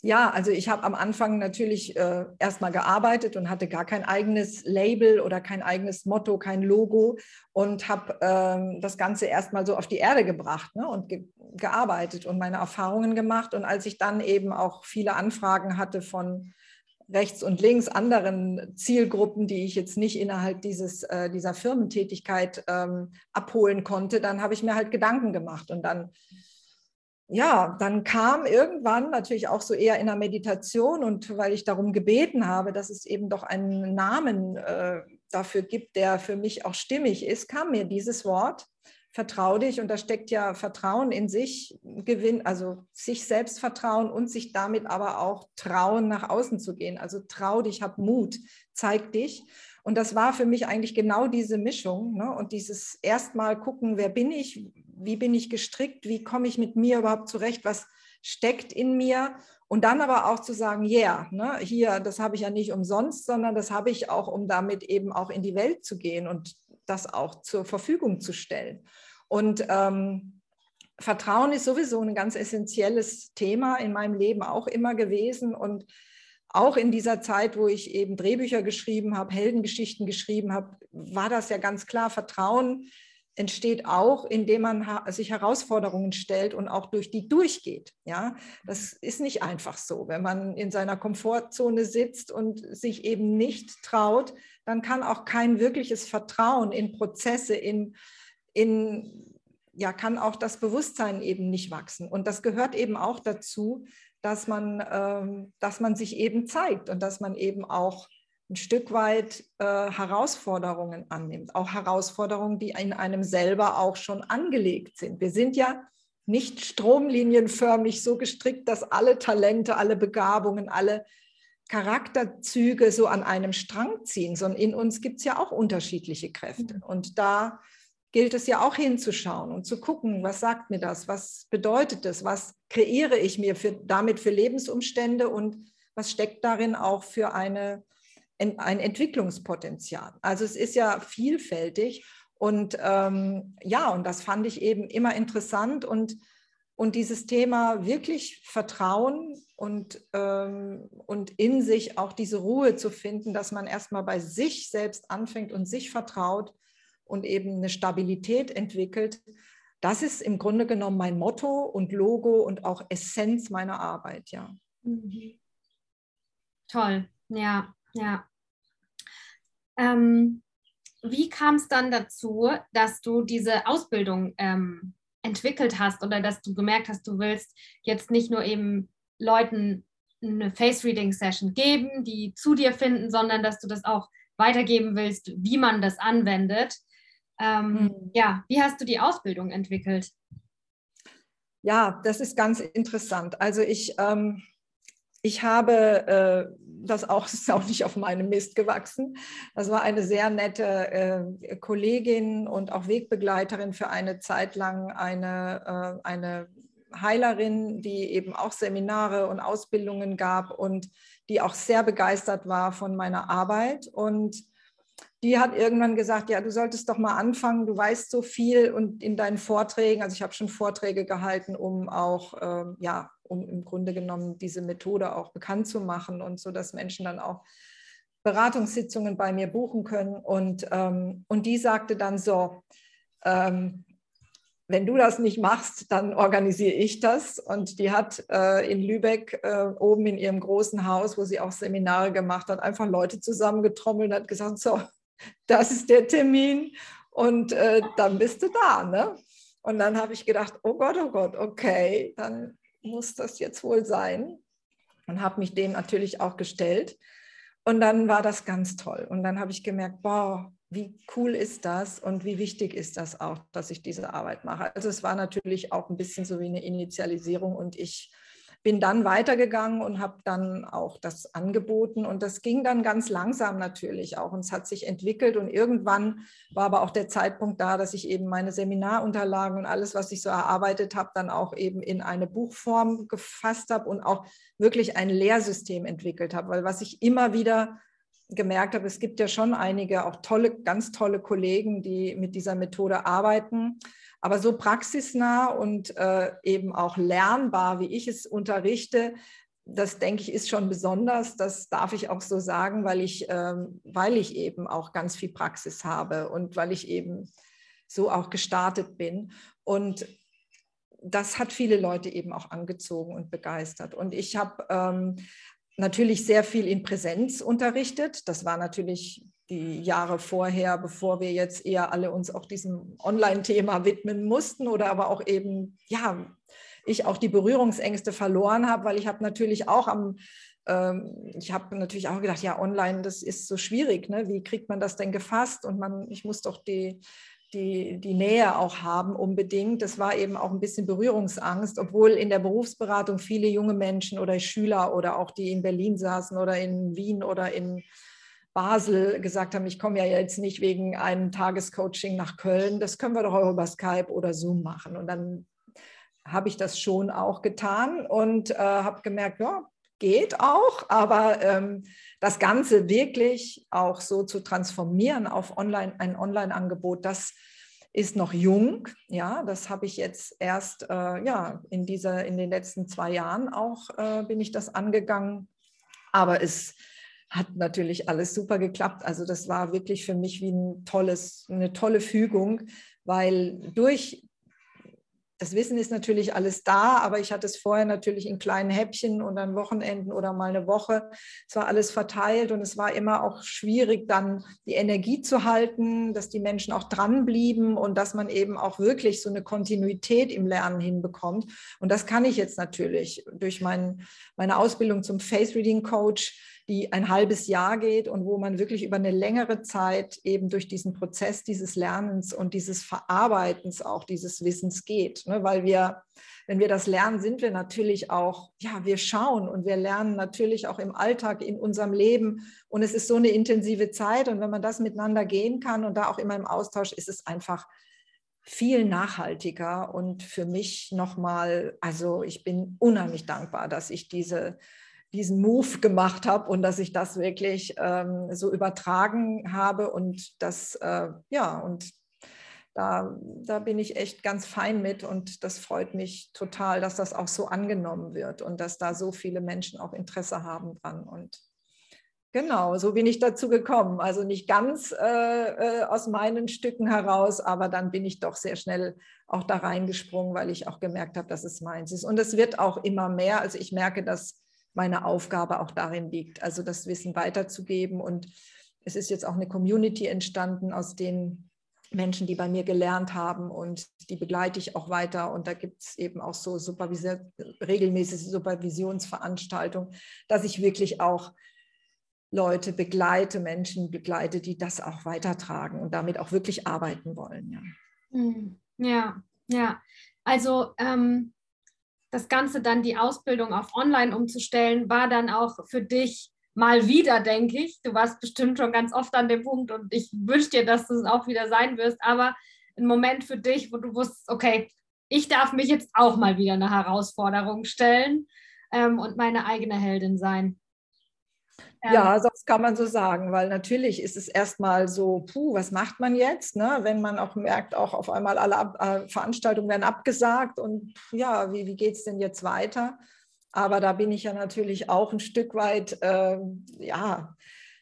Ja, also ich habe am Anfang natürlich äh, erstmal gearbeitet und hatte gar kein eigenes Label oder kein eigenes Motto, kein Logo und habe ähm, das Ganze erstmal so auf die Erde gebracht ne, und ge gearbeitet und meine Erfahrungen gemacht. Und als ich dann eben auch viele Anfragen hatte von rechts und links anderen Zielgruppen, die ich jetzt nicht innerhalb dieses, äh, dieser Firmentätigkeit ähm, abholen konnte, dann habe ich mir halt Gedanken gemacht und dann ja, dann kam irgendwann natürlich auch so eher in der Meditation und weil ich darum gebeten habe, dass es eben doch einen Namen äh, dafür gibt, der für mich auch stimmig ist, kam mir dieses Wort, vertrau dich und da steckt ja Vertrauen in sich, Gewinn, also sich selbst vertrauen und sich damit aber auch trauen, nach außen zu gehen. Also trau dich, hab Mut, zeig dich. Und das war für mich eigentlich genau diese Mischung ne? und dieses erstmal gucken, wer bin ich, wie bin ich gestrickt, wie komme ich mit mir überhaupt zurecht, was steckt in mir und dann aber auch zu sagen, ja, yeah, ne, hier, das habe ich ja nicht umsonst, sondern das habe ich auch, um damit eben auch in die Welt zu gehen und das auch zur Verfügung zu stellen. Und ähm, Vertrauen ist sowieso ein ganz essentielles Thema in meinem Leben auch immer gewesen und auch in dieser Zeit, wo ich eben Drehbücher geschrieben habe, Heldengeschichten geschrieben habe, war das ja ganz klar, Vertrauen entsteht auch, indem man sich Herausforderungen stellt und auch durch die durchgeht. Ja, das ist nicht einfach so. Wenn man in seiner Komfortzone sitzt und sich eben nicht traut, dann kann auch kein wirkliches Vertrauen in Prozesse, in, in ja, kann auch das Bewusstsein eben nicht wachsen. Und das gehört eben auch dazu, dass man, ähm, dass man sich eben zeigt und dass man eben auch ein Stück weit äh, Herausforderungen annimmt, auch Herausforderungen, die in einem selber auch schon angelegt sind. Wir sind ja nicht stromlinienförmig so gestrickt, dass alle Talente, alle Begabungen, alle Charakterzüge so an einem Strang ziehen, sondern in uns gibt es ja auch unterschiedliche Kräfte. Mhm. Und da gilt es ja auch hinzuschauen und zu gucken, was sagt mir das, was bedeutet das, was kreiere ich mir für, damit für Lebensumstände und was steckt darin auch für eine, ein Entwicklungspotenzial. Also es ist ja vielfältig und ähm, ja, und das fand ich eben immer interessant und, und dieses Thema wirklich Vertrauen und, ähm, und in sich auch diese Ruhe zu finden, dass man erstmal bei sich selbst anfängt und sich vertraut und eben eine Stabilität entwickelt. Das ist im Grunde genommen mein Motto und Logo und auch Essenz meiner Arbeit, ja. Mhm. Toll, ja, ja. Ähm, wie kam es dann dazu, dass du diese Ausbildung ähm, entwickelt hast oder dass du gemerkt hast, du willst jetzt nicht nur eben Leuten eine Face-Reading-Session geben, die zu dir finden, sondern dass du das auch weitergeben willst, wie man das anwendet. Ähm, mhm. Ja, wie hast du die Ausbildung entwickelt? Ja, das ist ganz interessant. Also ich, ähm, ich habe äh, das auch, ist auch nicht auf meinem Mist gewachsen. Das war eine sehr nette äh, Kollegin und auch Wegbegleiterin für eine Zeit lang, eine, äh, eine Heilerin, die eben auch Seminare und Ausbildungen gab und die auch sehr begeistert war von meiner Arbeit. Und die hat irgendwann gesagt, ja, du solltest doch mal anfangen, du weißt so viel und in deinen Vorträgen, also ich habe schon Vorträge gehalten, um auch, ähm, ja, um im Grunde genommen diese Methode auch bekannt zu machen und so, dass Menschen dann auch Beratungssitzungen bei mir buchen können. Und, ähm, und die sagte dann so, ähm, wenn du das nicht machst, dann organisiere ich das. Und die hat äh, in Lübeck äh, oben in ihrem großen Haus, wo sie auch Seminare gemacht hat, einfach Leute zusammengetrommelt und hat gesagt, so, das ist der Termin und äh, dann bist du da. Ne? Und dann habe ich gedacht, oh Gott, oh Gott, okay, dann muss das jetzt wohl sein. Und habe mich dem natürlich auch gestellt. Und dann war das ganz toll. Und dann habe ich gemerkt, boah, wie cool ist das und wie wichtig ist das auch, dass ich diese Arbeit mache. Also es war natürlich auch ein bisschen so wie eine Initialisierung und ich bin dann weitergegangen und habe dann auch das angeboten. Und das ging dann ganz langsam natürlich auch. Und es hat sich entwickelt. Und irgendwann war aber auch der Zeitpunkt da, dass ich eben meine Seminarunterlagen und alles, was ich so erarbeitet habe, dann auch eben in eine Buchform gefasst habe und auch wirklich ein Lehrsystem entwickelt habe, weil was ich immer wieder gemerkt habe, es gibt ja schon einige auch tolle, ganz tolle Kollegen, die mit dieser Methode arbeiten. Aber so praxisnah und äh, eben auch lernbar, wie ich es unterrichte, das denke ich ist schon besonders. Das darf ich auch so sagen, weil ich, ähm, weil ich eben auch ganz viel Praxis habe und weil ich eben so auch gestartet bin. Und das hat viele Leute eben auch angezogen und begeistert. Und ich habe ähm, natürlich sehr viel in Präsenz unterrichtet. Das war natürlich die Jahre vorher, bevor wir jetzt eher alle uns auch diesem Online-Thema widmen mussten oder aber auch eben, ja, ich auch die Berührungsängste verloren habe, weil ich habe natürlich auch am, ähm, ich habe natürlich auch gedacht, ja, online, das ist so schwierig, ne? wie kriegt man das denn gefasst? Und man, ich muss doch die, die, die Nähe auch haben unbedingt. Das war eben auch ein bisschen Berührungsangst, obwohl in der Berufsberatung viele junge Menschen oder Schüler oder auch die in Berlin saßen oder in Wien oder in Basel gesagt haben, ich komme ja jetzt nicht wegen einem Tagescoaching nach Köln, das können wir doch auch über Skype oder Zoom machen. Und dann habe ich das schon auch getan und äh, habe gemerkt, ja, geht auch, aber ähm, das Ganze wirklich auch so zu transformieren auf online, ein Online-Angebot, das ist noch jung. Ja, das habe ich jetzt erst äh, ja, in, dieser, in den letzten zwei Jahren auch äh, bin ich das angegangen. Aber es hat natürlich alles super geklappt. Also das war wirklich für mich wie ein tolles, eine tolle Fügung, weil durch das Wissen ist natürlich alles da, aber ich hatte es vorher natürlich in kleinen Häppchen und an Wochenenden oder mal eine Woche. Es war alles verteilt und es war immer auch schwierig, dann die Energie zu halten, dass die Menschen auch dranblieben und dass man eben auch wirklich so eine Kontinuität im Lernen hinbekommt. Und das kann ich jetzt natürlich durch mein, meine Ausbildung zum Face Reading Coach die ein halbes Jahr geht und wo man wirklich über eine längere Zeit eben durch diesen Prozess dieses Lernens und dieses Verarbeitens auch dieses Wissens geht. Ne? Weil wir, wenn wir das lernen, sind wir natürlich auch, ja, wir schauen und wir lernen natürlich auch im Alltag, in unserem Leben. Und es ist so eine intensive Zeit. Und wenn man das miteinander gehen kann und da auch immer im Austausch, ist es einfach viel nachhaltiger und für mich nochmal, also ich bin unheimlich dankbar, dass ich diese, diesen Move gemacht habe und dass ich das wirklich ähm, so übertragen habe und das, äh, ja, und da, da bin ich echt ganz fein mit und das freut mich total, dass das auch so angenommen wird und dass da so viele Menschen auch Interesse haben dran und Genau, so bin ich dazu gekommen. Also nicht ganz äh, äh, aus meinen Stücken heraus, aber dann bin ich doch sehr schnell auch da reingesprungen, weil ich auch gemerkt habe, dass es meins ist. Und es wird auch immer mehr. Also ich merke, dass meine Aufgabe auch darin liegt, also das Wissen weiterzugeben. Und es ist jetzt auch eine Community entstanden aus den Menschen, die bei mir gelernt haben und die begleite ich auch weiter. Und da gibt es eben auch so regelmäßige Supervisionsveranstaltungen, dass ich wirklich auch Leute begleite, Menschen begleite, die das auch weitertragen und damit auch wirklich arbeiten wollen. Ja, hm, ja. ja. Also ähm, das Ganze dann die Ausbildung auf Online umzustellen, war dann auch für dich mal wieder, denke ich. Du warst bestimmt schon ganz oft an dem Punkt und ich wünsche dir, dass du es auch wieder sein wirst. Aber ein Moment für dich, wo du wusstest, okay, ich darf mich jetzt auch mal wieder eine Herausforderung stellen ähm, und meine eigene Heldin sein. Ja, das kann man so sagen, weil natürlich ist es erstmal so, puh, was macht man jetzt, ne? wenn man auch merkt, auch auf einmal alle Ab äh, Veranstaltungen werden abgesagt und ja, wie, wie geht es denn jetzt weiter? Aber da bin ich ja natürlich auch ein Stück weit, äh, ja,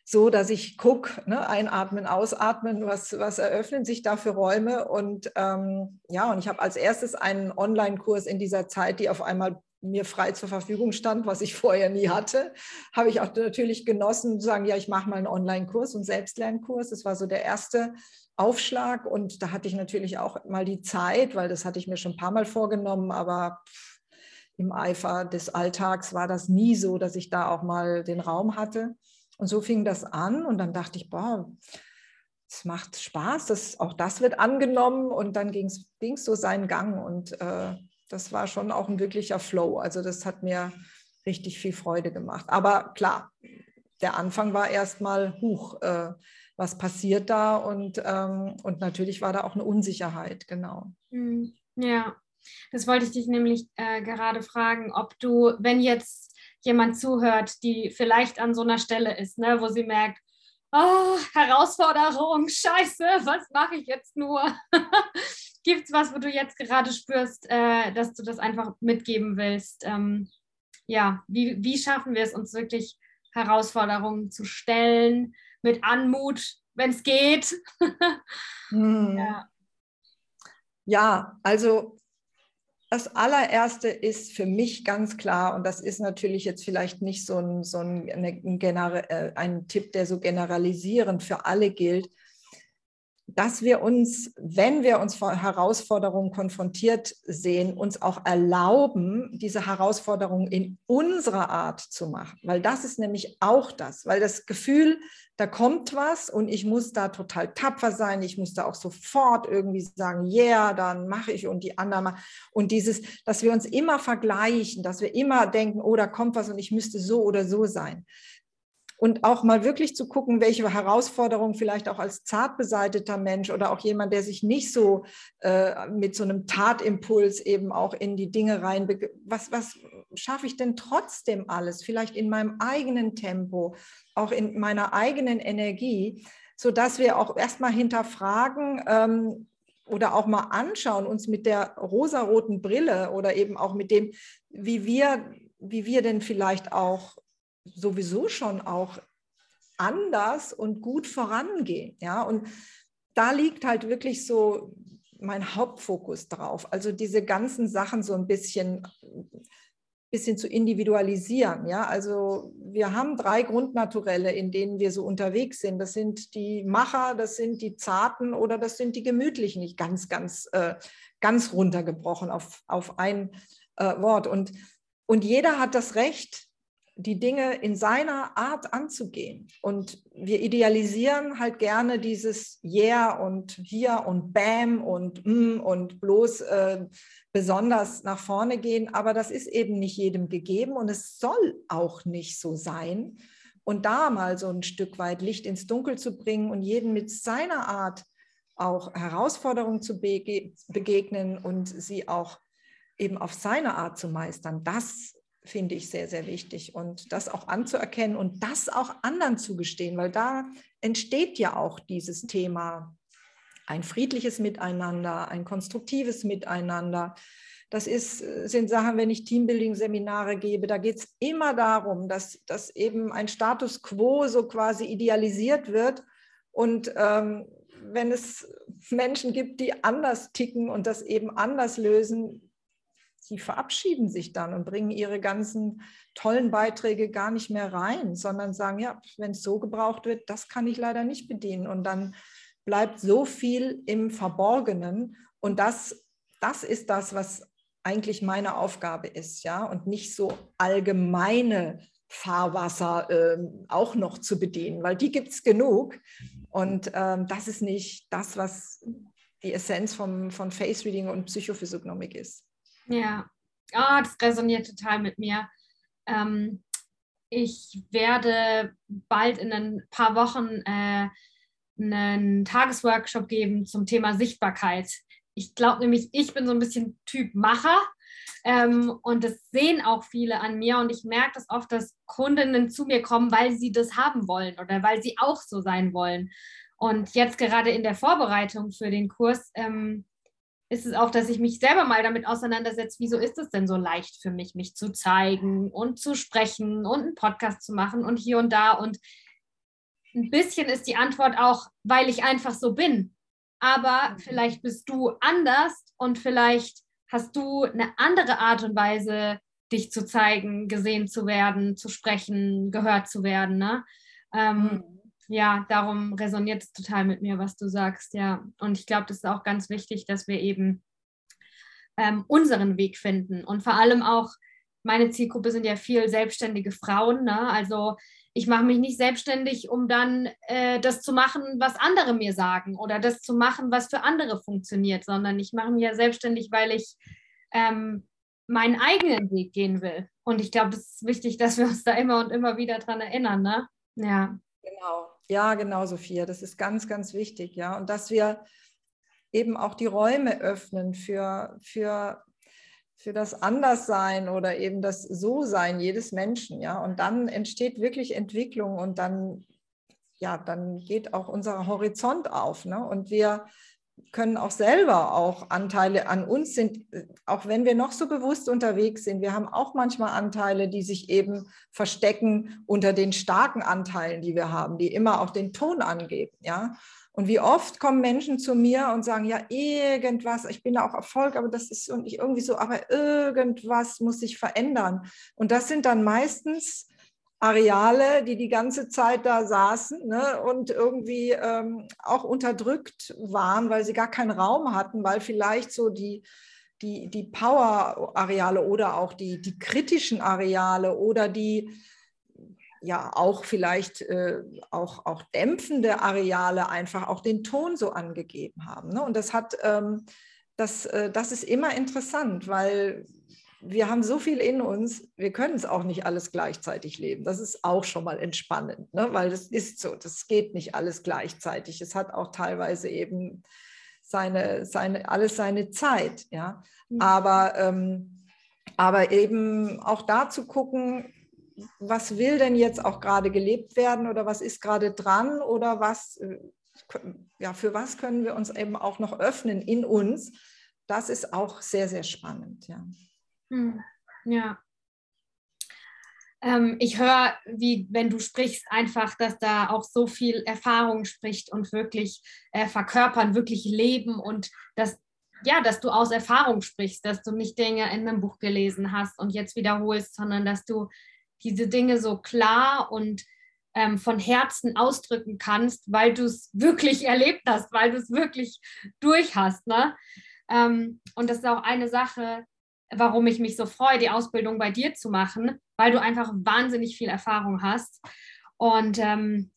so, dass ich gucke, ne, einatmen, ausatmen, was, was eröffnen sich da für Räume. Und ähm, ja, und ich habe als erstes einen Online-Kurs in dieser Zeit, die auf einmal mir frei zur Verfügung stand, was ich vorher nie hatte, habe ich auch natürlich genossen, zu sagen, ja, ich mache mal einen Online-Kurs und Selbstlernkurs. Das war so der erste Aufschlag und da hatte ich natürlich auch mal die Zeit, weil das hatte ich mir schon ein paar Mal vorgenommen, aber im Eifer des Alltags war das nie so, dass ich da auch mal den Raum hatte. Und so fing das an und dann dachte ich, boah, es macht Spaß, das, auch das wird angenommen und dann ging es so seinen Gang und äh, das war schon auch ein wirklicher Flow. Also das hat mir richtig viel Freude gemacht. Aber klar, der Anfang war erstmal, huch, äh, was passiert da? Und, ähm, und natürlich war da auch eine Unsicherheit, genau. Hm, ja, das wollte ich dich nämlich äh, gerade fragen, ob du, wenn jetzt jemand zuhört, die vielleicht an so einer Stelle ist, ne, wo sie merkt, oh, Herausforderung, scheiße, was mache ich jetzt nur? Gibt es was, wo du jetzt gerade spürst, äh, dass du das einfach mitgeben willst? Ähm, ja, wie, wie schaffen wir es, uns wirklich Herausforderungen zu stellen, mit Anmut, wenn es geht? hm. ja. ja, also das allererste ist für mich ganz klar, und das ist natürlich jetzt vielleicht nicht so ein, so ein, ein, äh, ein Tipp, der so generalisierend für alle gilt, dass wir uns, wenn wir uns vor Herausforderungen konfrontiert sehen, uns auch erlauben, diese Herausforderungen in unserer Art zu machen. Weil das ist nämlich auch das, weil das Gefühl, da kommt was und ich muss da total tapfer sein, ich muss da auch sofort irgendwie sagen, yeah, dann mache ich und die anderen machen. Und dieses, dass wir uns immer vergleichen, dass wir immer denken, oh, da kommt was und ich müsste so oder so sein und auch mal wirklich zu gucken, welche Herausforderungen vielleicht auch als zart beseiteter Mensch oder auch jemand, der sich nicht so äh, mit so einem Tatimpuls eben auch in die Dinge rein, was, was schaffe ich denn trotzdem alles, vielleicht in meinem eigenen Tempo, auch in meiner eigenen Energie, sodass wir auch erstmal hinterfragen, ähm, oder auch mal anschauen, uns mit der rosaroten Brille oder eben auch mit dem, wie wir, wie wir denn vielleicht auch sowieso schon auch anders und gut vorangehen. Ja, und da liegt halt wirklich so mein Hauptfokus drauf. Also diese ganzen Sachen so ein bisschen, bisschen zu individualisieren. Ja, also wir haben drei Grundnaturelle, in denen wir so unterwegs sind. Das sind die Macher, das sind die Zarten oder das sind die Gemütlichen. Nicht ganz, ganz, äh, ganz runtergebrochen auf, auf ein äh, Wort. Und, und jeder hat das Recht, die Dinge in seiner Art anzugehen. Und wir idealisieren halt gerne dieses Yeah und hier und Bam und mm und bloß äh, besonders nach vorne gehen. Aber das ist eben nicht jedem gegeben und es soll auch nicht so sein. Und da mal so ein Stück weit Licht ins Dunkel zu bringen und jeden mit seiner Art auch Herausforderungen zu bege begegnen und sie auch eben auf seine Art zu meistern, das finde ich sehr, sehr wichtig. Und das auch anzuerkennen und das auch anderen zu gestehen, weil da entsteht ja auch dieses Thema ein friedliches Miteinander, ein konstruktives Miteinander. Das ist, sind Sachen, wenn ich Teambuilding-Seminare gebe, da geht es immer darum, dass, dass eben ein Status quo so quasi idealisiert wird. Und ähm, wenn es Menschen gibt, die anders ticken und das eben anders lösen, die verabschieden sich dann und bringen ihre ganzen tollen Beiträge gar nicht mehr rein, sondern sagen, ja, wenn es so gebraucht wird, das kann ich leider nicht bedienen. Und dann bleibt so viel im Verborgenen. Und das, das ist das, was eigentlich meine Aufgabe ist, ja, und nicht so allgemeine Fahrwasser äh, auch noch zu bedienen, weil die gibt es genug. Und ähm, das ist nicht das, was die Essenz vom, von Face Reading und Psychophysiognomik ist. Ja, oh, das resoniert total mit mir. Ähm, ich werde bald in ein paar Wochen äh, einen Tagesworkshop geben zum Thema Sichtbarkeit. Ich glaube nämlich, ich bin so ein bisschen Typ Macher ähm, und das sehen auch viele an mir und ich merke das oft, dass Kundinnen zu mir kommen, weil sie das haben wollen oder weil sie auch so sein wollen. Und jetzt gerade in der Vorbereitung für den Kurs ähm, ist es auch, dass ich mich selber mal damit auseinandersetze, wieso ist es denn so leicht für mich, mich zu zeigen und zu sprechen und einen Podcast zu machen und hier und da. Und ein bisschen ist die Antwort auch, weil ich einfach so bin. Aber mhm. vielleicht bist du anders und vielleicht hast du eine andere Art und Weise, dich zu zeigen, gesehen zu werden, zu sprechen, gehört zu werden. Ne? Ähm, mhm ja, darum resoniert es total mit mir, was du sagst, ja. Und ich glaube, das ist auch ganz wichtig, dass wir eben ähm, unseren Weg finden. Und vor allem auch, meine Zielgruppe sind ja viel selbstständige Frauen. Ne? Also ich mache mich nicht selbstständig, um dann äh, das zu machen, was andere mir sagen oder das zu machen, was für andere funktioniert, sondern ich mache mich ja selbstständig, weil ich ähm, meinen eigenen Weg gehen will. Und ich glaube, es ist wichtig, dass wir uns da immer und immer wieder dran erinnern. Ne? Ja. Genau. Ja, genau, Sophia. Das ist ganz, ganz wichtig, ja. Und dass wir eben auch die Räume öffnen für, für, für das Anderssein oder eben das So-Sein jedes Menschen, ja. Und dann entsteht wirklich Entwicklung und dann, ja, dann geht auch unser Horizont auf, ne? Und wir können auch selber auch Anteile an uns sind, auch wenn wir noch so bewusst unterwegs sind. Wir haben auch manchmal Anteile, die sich eben verstecken unter den starken Anteilen, die wir haben, die immer auch den Ton angeben. Ja? Und wie oft kommen Menschen zu mir und sagen, ja, irgendwas, ich bin da auch Erfolg, aber das ist irgendwie so, aber irgendwas muss sich verändern. Und das sind dann meistens Areale, die die ganze Zeit da saßen ne, und irgendwie ähm, auch unterdrückt waren, weil sie gar keinen Raum hatten, weil vielleicht so die, die, die Power-Areale oder auch die, die kritischen Areale oder die ja auch vielleicht äh, auch, auch dämpfende Areale einfach auch den Ton so angegeben haben. Ne? Und das hat, ähm, das, äh, das ist immer interessant, weil wir haben so viel in uns, wir können es auch nicht alles gleichzeitig leben. Das ist auch schon mal entspannend, ne? weil das ist so, das geht nicht alles gleichzeitig. Es hat auch teilweise eben seine, seine, alles seine Zeit. Ja? Mhm. Aber, ähm, aber eben auch da zu gucken, was will denn jetzt auch gerade gelebt werden oder was ist gerade dran oder was, äh, ja, für was können wir uns eben auch noch öffnen in uns. Das ist auch sehr, sehr spannend. Ja. Hm, ja. Ähm, ich höre, wie wenn du sprichst, einfach, dass da auch so viel Erfahrung spricht und wirklich äh, verkörpern, wirklich leben und dass ja, dass du aus Erfahrung sprichst, dass du nicht Dinge in einem Buch gelesen hast und jetzt wiederholst, sondern dass du diese Dinge so klar und ähm, von Herzen ausdrücken kannst, weil du es wirklich erlebt hast, weil du es wirklich durch hast. Ne? Ähm, und das ist auch eine Sache, warum ich mich so freue, die Ausbildung bei dir zu machen, weil du einfach wahnsinnig viel Erfahrung hast. Und ähm,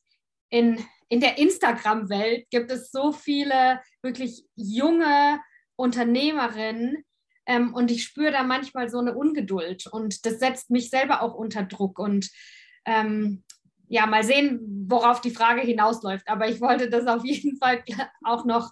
in, in der Instagram-Welt gibt es so viele wirklich junge Unternehmerinnen, ähm, und ich spüre da manchmal so eine Ungeduld und das setzt mich selber auch unter Druck. Und ähm, ja, mal sehen, worauf die Frage hinausläuft. Aber ich wollte das auf jeden Fall auch noch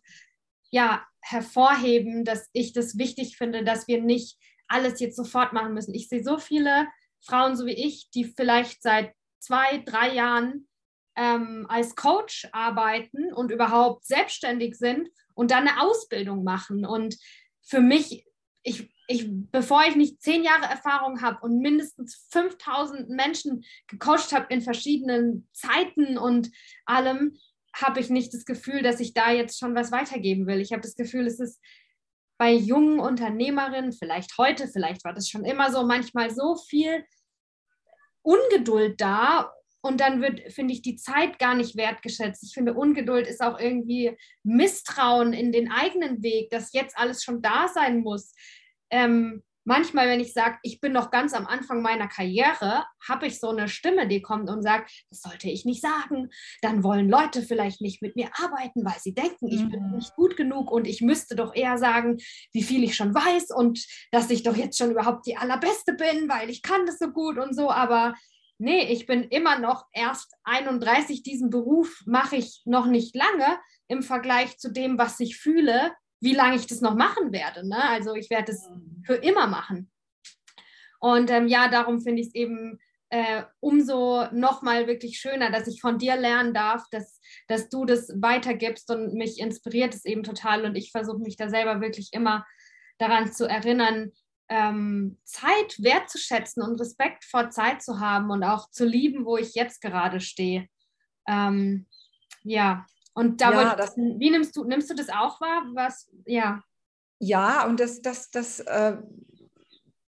ja, hervorheben, dass ich das wichtig finde, dass wir nicht alles jetzt sofort machen müssen. Ich sehe so viele Frauen, so wie ich, die vielleicht seit zwei, drei Jahren ähm, als Coach arbeiten und überhaupt selbstständig sind und dann eine Ausbildung machen. Und für mich ich, ich, bevor ich nicht zehn Jahre Erfahrung habe und mindestens 5000 Menschen gecoacht habe in verschiedenen Zeiten und allem, habe ich nicht das Gefühl, dass ich da jetzt schon was weitergeben will. Ich habe das Gefühl, es ist bei jungen Unternehmerinnen, vielleicht heute, vielleicht war das schon immer so, manchmal so viel Ungeduld da und dann wird, finde ich, die Zeit gar nicht wertgeschätzt. Ich finde, Ungeduld ist auch irgendwie Misstrauen in den eigenen Weg, dass jetzt alles schon da sein muss. Ähm, manchmal, wenn ich sage, ich bin noch ganz am Anfang meiner Karriere, habe ich so eine Stimme, die kommt und sagt, das sollte ich nicht sagen. Dann wollen Leute vielleicht nicht mit mir arbeiten, weil sie denken, ich bin mhm. nicht gut genug und ich müsste doch eher sagen, wie viel ich schon weiß und dass ich doch jetzt schon überhaupt die allerbeste bin, weil ich kann das so gut und so. Aber nee, ich bin immer noch erst 31, diesen Beruf mache ich noch nicht lange im Vergleich zu dem, was ich fühle, wie lange ich das noch machen werde. Ne? Also ich werde es mhm. für immer machen. Und ähm, ja, darum finde ich es eben äh, umso nochmal wirklich schöner, dass ich von dir lernen darf, dass, dass du das weitergibst und mich inspiriert es eben total. Und ich versuche mich da selber wirklich immer daran zu erinnern, ähm, Zeit wertzuschätzen und Respekt vor Zeit zu haben und auch zu lieben, wo ich jetzt gerade stehe. Ähm, ja, und da ja, das, wie nimmst du, nimmst du das auch wahr? Was, ja. Ja, und das, das, das äh,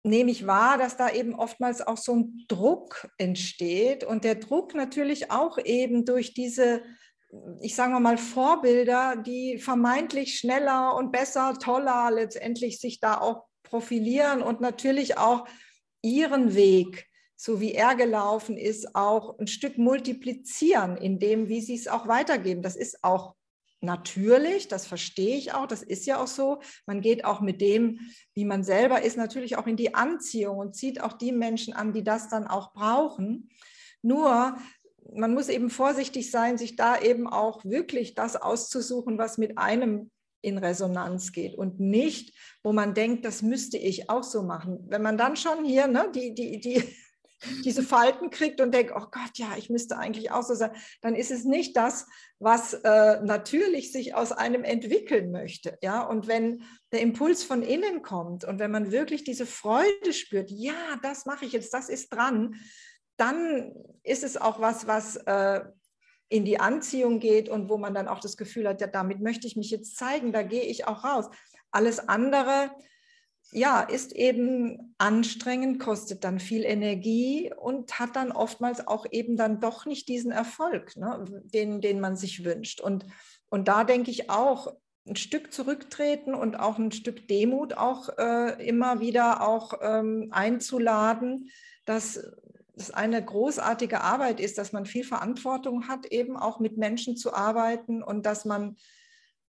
nehme ich wahr, dass da eben oftmals auch so ein Druck entsteht und der Druck natürlich auch eben durch diese ich sage mal, Vorbilder, die vermeintlich schneller und besser, toller letztendlich sich da auch profilieren und natürlich auch ihren Weg, so wie er gelaufen ist, auch ein Stück multiplizieren, in dem, wie sie es auch weitergeben. Das ist auch natürlich, das verstehe ich auch, das ist ja auch so. Man geht auch mit dem, wie man selber ist, natürlich auch in die Anziehung und zieht auch die Menschen an, die das dann auch brauchen. Nur man muss eben vorsichtig sein, sich da eben auch wirklich das auszusuchen, was mit einem in Resonanz geht und nicht, wo man denkt, das müsste ich auch so machen. Wenn man dann schon hier ne, die, die, die, diese Falten kriegt und denkt, oh Gott, ja, ich müsste eigentlich auch so sein, dann ist es nicht das, was äh, natürlich sich aus einem entwickeln möchte. Ja? Und wenn der Impuls von innen kommt und wenn man wirklich diese Freude spürt, ja, das mache ich jetzt, das ist dran, dann ist es auch was, was äh, in die Anziehung geht und wo man dann auch das Gefühl hat, ja, damit möchte ich mich jetzt zeigen, da gehe ich auch raus. Alles andere, ja, ist eben anstrengend, kostet dann viel Energie und hat dann oftmals auch eben dann doch nicht diesen Erfolg, ne, den, den man sich wünscht. Und, und da denke ich auch, ein Stück zurücktreten und auch ein Stück Demut auch äh, immer wieder auch ähm, einzuladen, dass es eine großartige Arbeit ist, dass man viel Verantwortung hat, eben auch mit Menschen zu arbeiten und dass man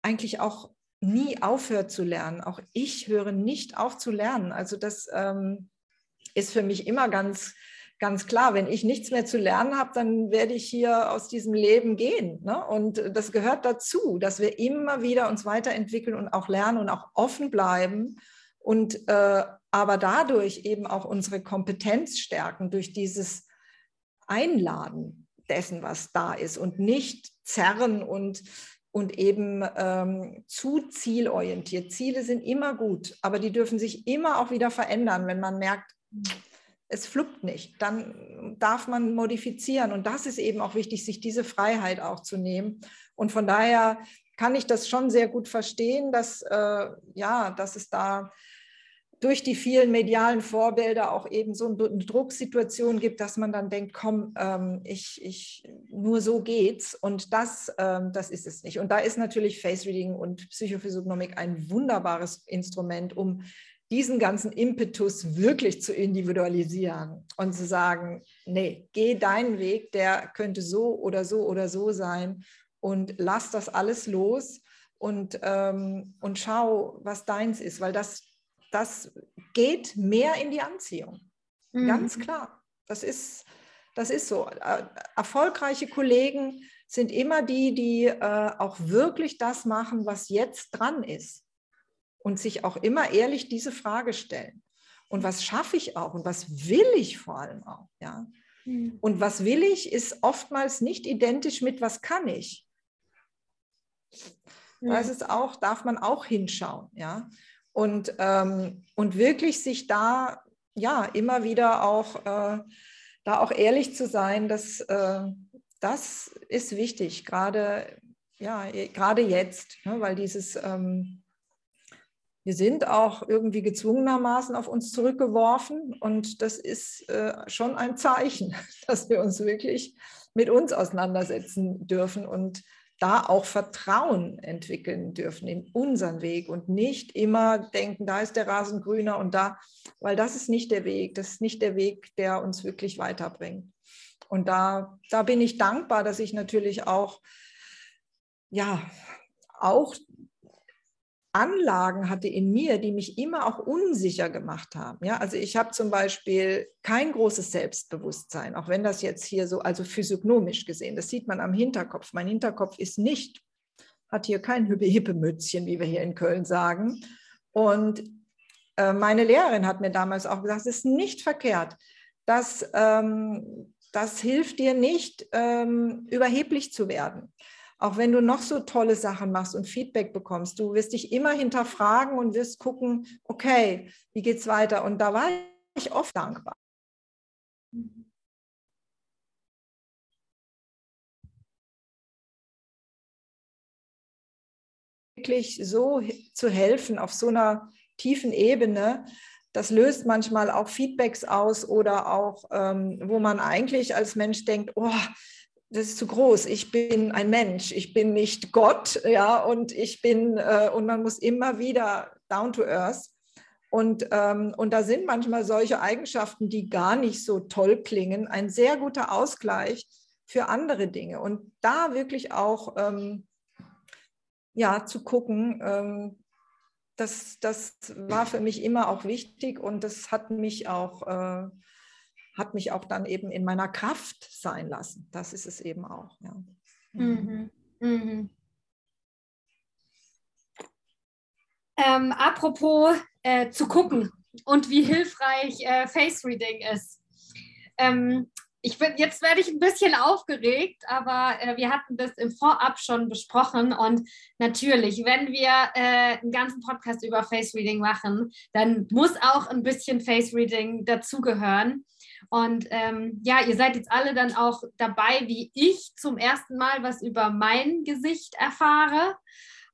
eigentlich auch nie aufhört zu lernen. Auch ich höre nicht auf zu lernen. Also das ähm, ist für mich immer ganz, ganz klar. Wenn ich nichts mehr zu lernen habe, dann werde ich hier aus diesem Leben gehen. Ne? Und das gehört dazu, dass wir immer wieder uns weiterentwickeln und auch lernen und auch offen bleiben und äh, aber dadurch eben auch unsere Kompetenz stärken durch dieses Einladen dessen, was da ist und nicht zerren und, und eben ähm, zu zielorientiert. Ziele sind immer gut, aber die dürfen sich immer auch wieder verändern, wenn man merkt, es fluppt nicht, dann darf man modifizieren. Und das ist eben auch wichtig, sich diese Freiheit auch zu nehmen. Und von daher kann ich das schon sehr gut verstehen, dass, äh, ja, dass es da durch die vielen medialen Vorbilder auch eben so eine Drucksituation gibt, dass man dann denkt, komm, ähm, ich, ich, nur so geht's. Und das, ähm, das ist es nicht. Und da ist natürlich Face Reading und Psychophysiognomik ein wunderbares Instrument, um diesen ganzen Impetus wirklich zu individualisieren und zu sagen, nee, geh deinen Weg, der könnte so oder so oder so sein und lass das alles los und, ähm, und schau, was deins ist, weil das, das geht mehr in die Anziehung. Mhm. Ganz klar. Das ist, das ist so. Äh, erfolgreiche Kollegen sind immer die, die äh, auch wirklich das machen, was jetzt dran ist. Und sich auch immer ehrlich diese Frage stellen. Und was schaffe ich auch? Und was will ich vor allem auch? Ja? Mhm. Und was will ich, ist oftmals nicht identisch mit was kann ich. Mhm. Da ist es auch, darf man auch hinschauen. Ja? Und, ähm, und wirklich sich da ja immer wieder auch, äh, da auch ehrlich zu sein, dass äh, das ist wichtig, gerade ja, gerade jetzt, ne, weil dieses ähm, wir sind auch irgendwie gezwungenermaßen auf uns zurückgeworfen und das ist äh, schon ein Zeichen, dass wir uns wirklich mit uns auseinandersetzen dürfen und da auch Vertrauen entwickeln dürfen in unseren Weg und nicht immer denken, da ist der Rasen grüner und da, weil das ist nicht der Weg, das ist nicht der Weg, der uns wirklich weiterbringt. Und da, da bin ich dankbar, dass ich natürlich auch, ja, auch Anlagen hatte in mir, die mich immer auch unsicher gemacht haben. Ja, also ich habe zum Beispiel kein großes Selbstbewusstsein, auch wenn das jetzt hier so, also physiognomisch gesehen, das sieht man am Hinterkopf. Mein Hinterkopf ist nicht, hat hier kein Hippe-Mützchen, wie wir hier in Köln sagen. Und äh, meine Lehrerin hat mir damals auch gesagt, es ist nicht verkehrt, dass ähm, das hilft dir nicht, ähm, überheblich zu werden auch wenn du noch so tolle Sachen machst und Feedback bekommst, du wirst dich immer hinterfragen und wirst gucken, okay, wie geht es weiter? Und da war ich oft dankbar. Wirklich so zu helfen auf so einer tiefen Ebene, das löst manchmal auch Feedbacks aus oder auch, ähm, wo man eigentlich als Mensch denkt, oh, das ist zu groß. Ich bin ein Mensch, ich bin nicht Gott, ja, und ich bin, äh, und man muss immer wieder down to earth. Und, ähm, und da sind manchmal solche Eigenschaften, die gar nicht so toll klingen, ein sehr guter Ausgleich für andere Dinge. Und da wirklich auch ähm, ja, zu gucken, ähm, das, das war für mich immer auch wichtig und das hat mich auch äh, hat mich auch dann eben in meiner Kraft sein lassen. Das ist es eben auch. Ja. Mhm. Mhm. Ähm, apropos äh, zu gucken und wie hilfreich äh, Face Reading ist. Ähm, ich bin, jetzt werde ich ein bisschen aufgeregt, aber äh, wir hatten das im Vorab schon besprochen und natürlich, wenn wir äh, einen ganzen Podcast über Face Reading machen, dann muss auch ein bisschen Face Reading dazugehören. Und ähm, ja, ihr seid jetzt alle dann auch dabei, wie ich zum ersten Mal was über mein Gesicht erfahre.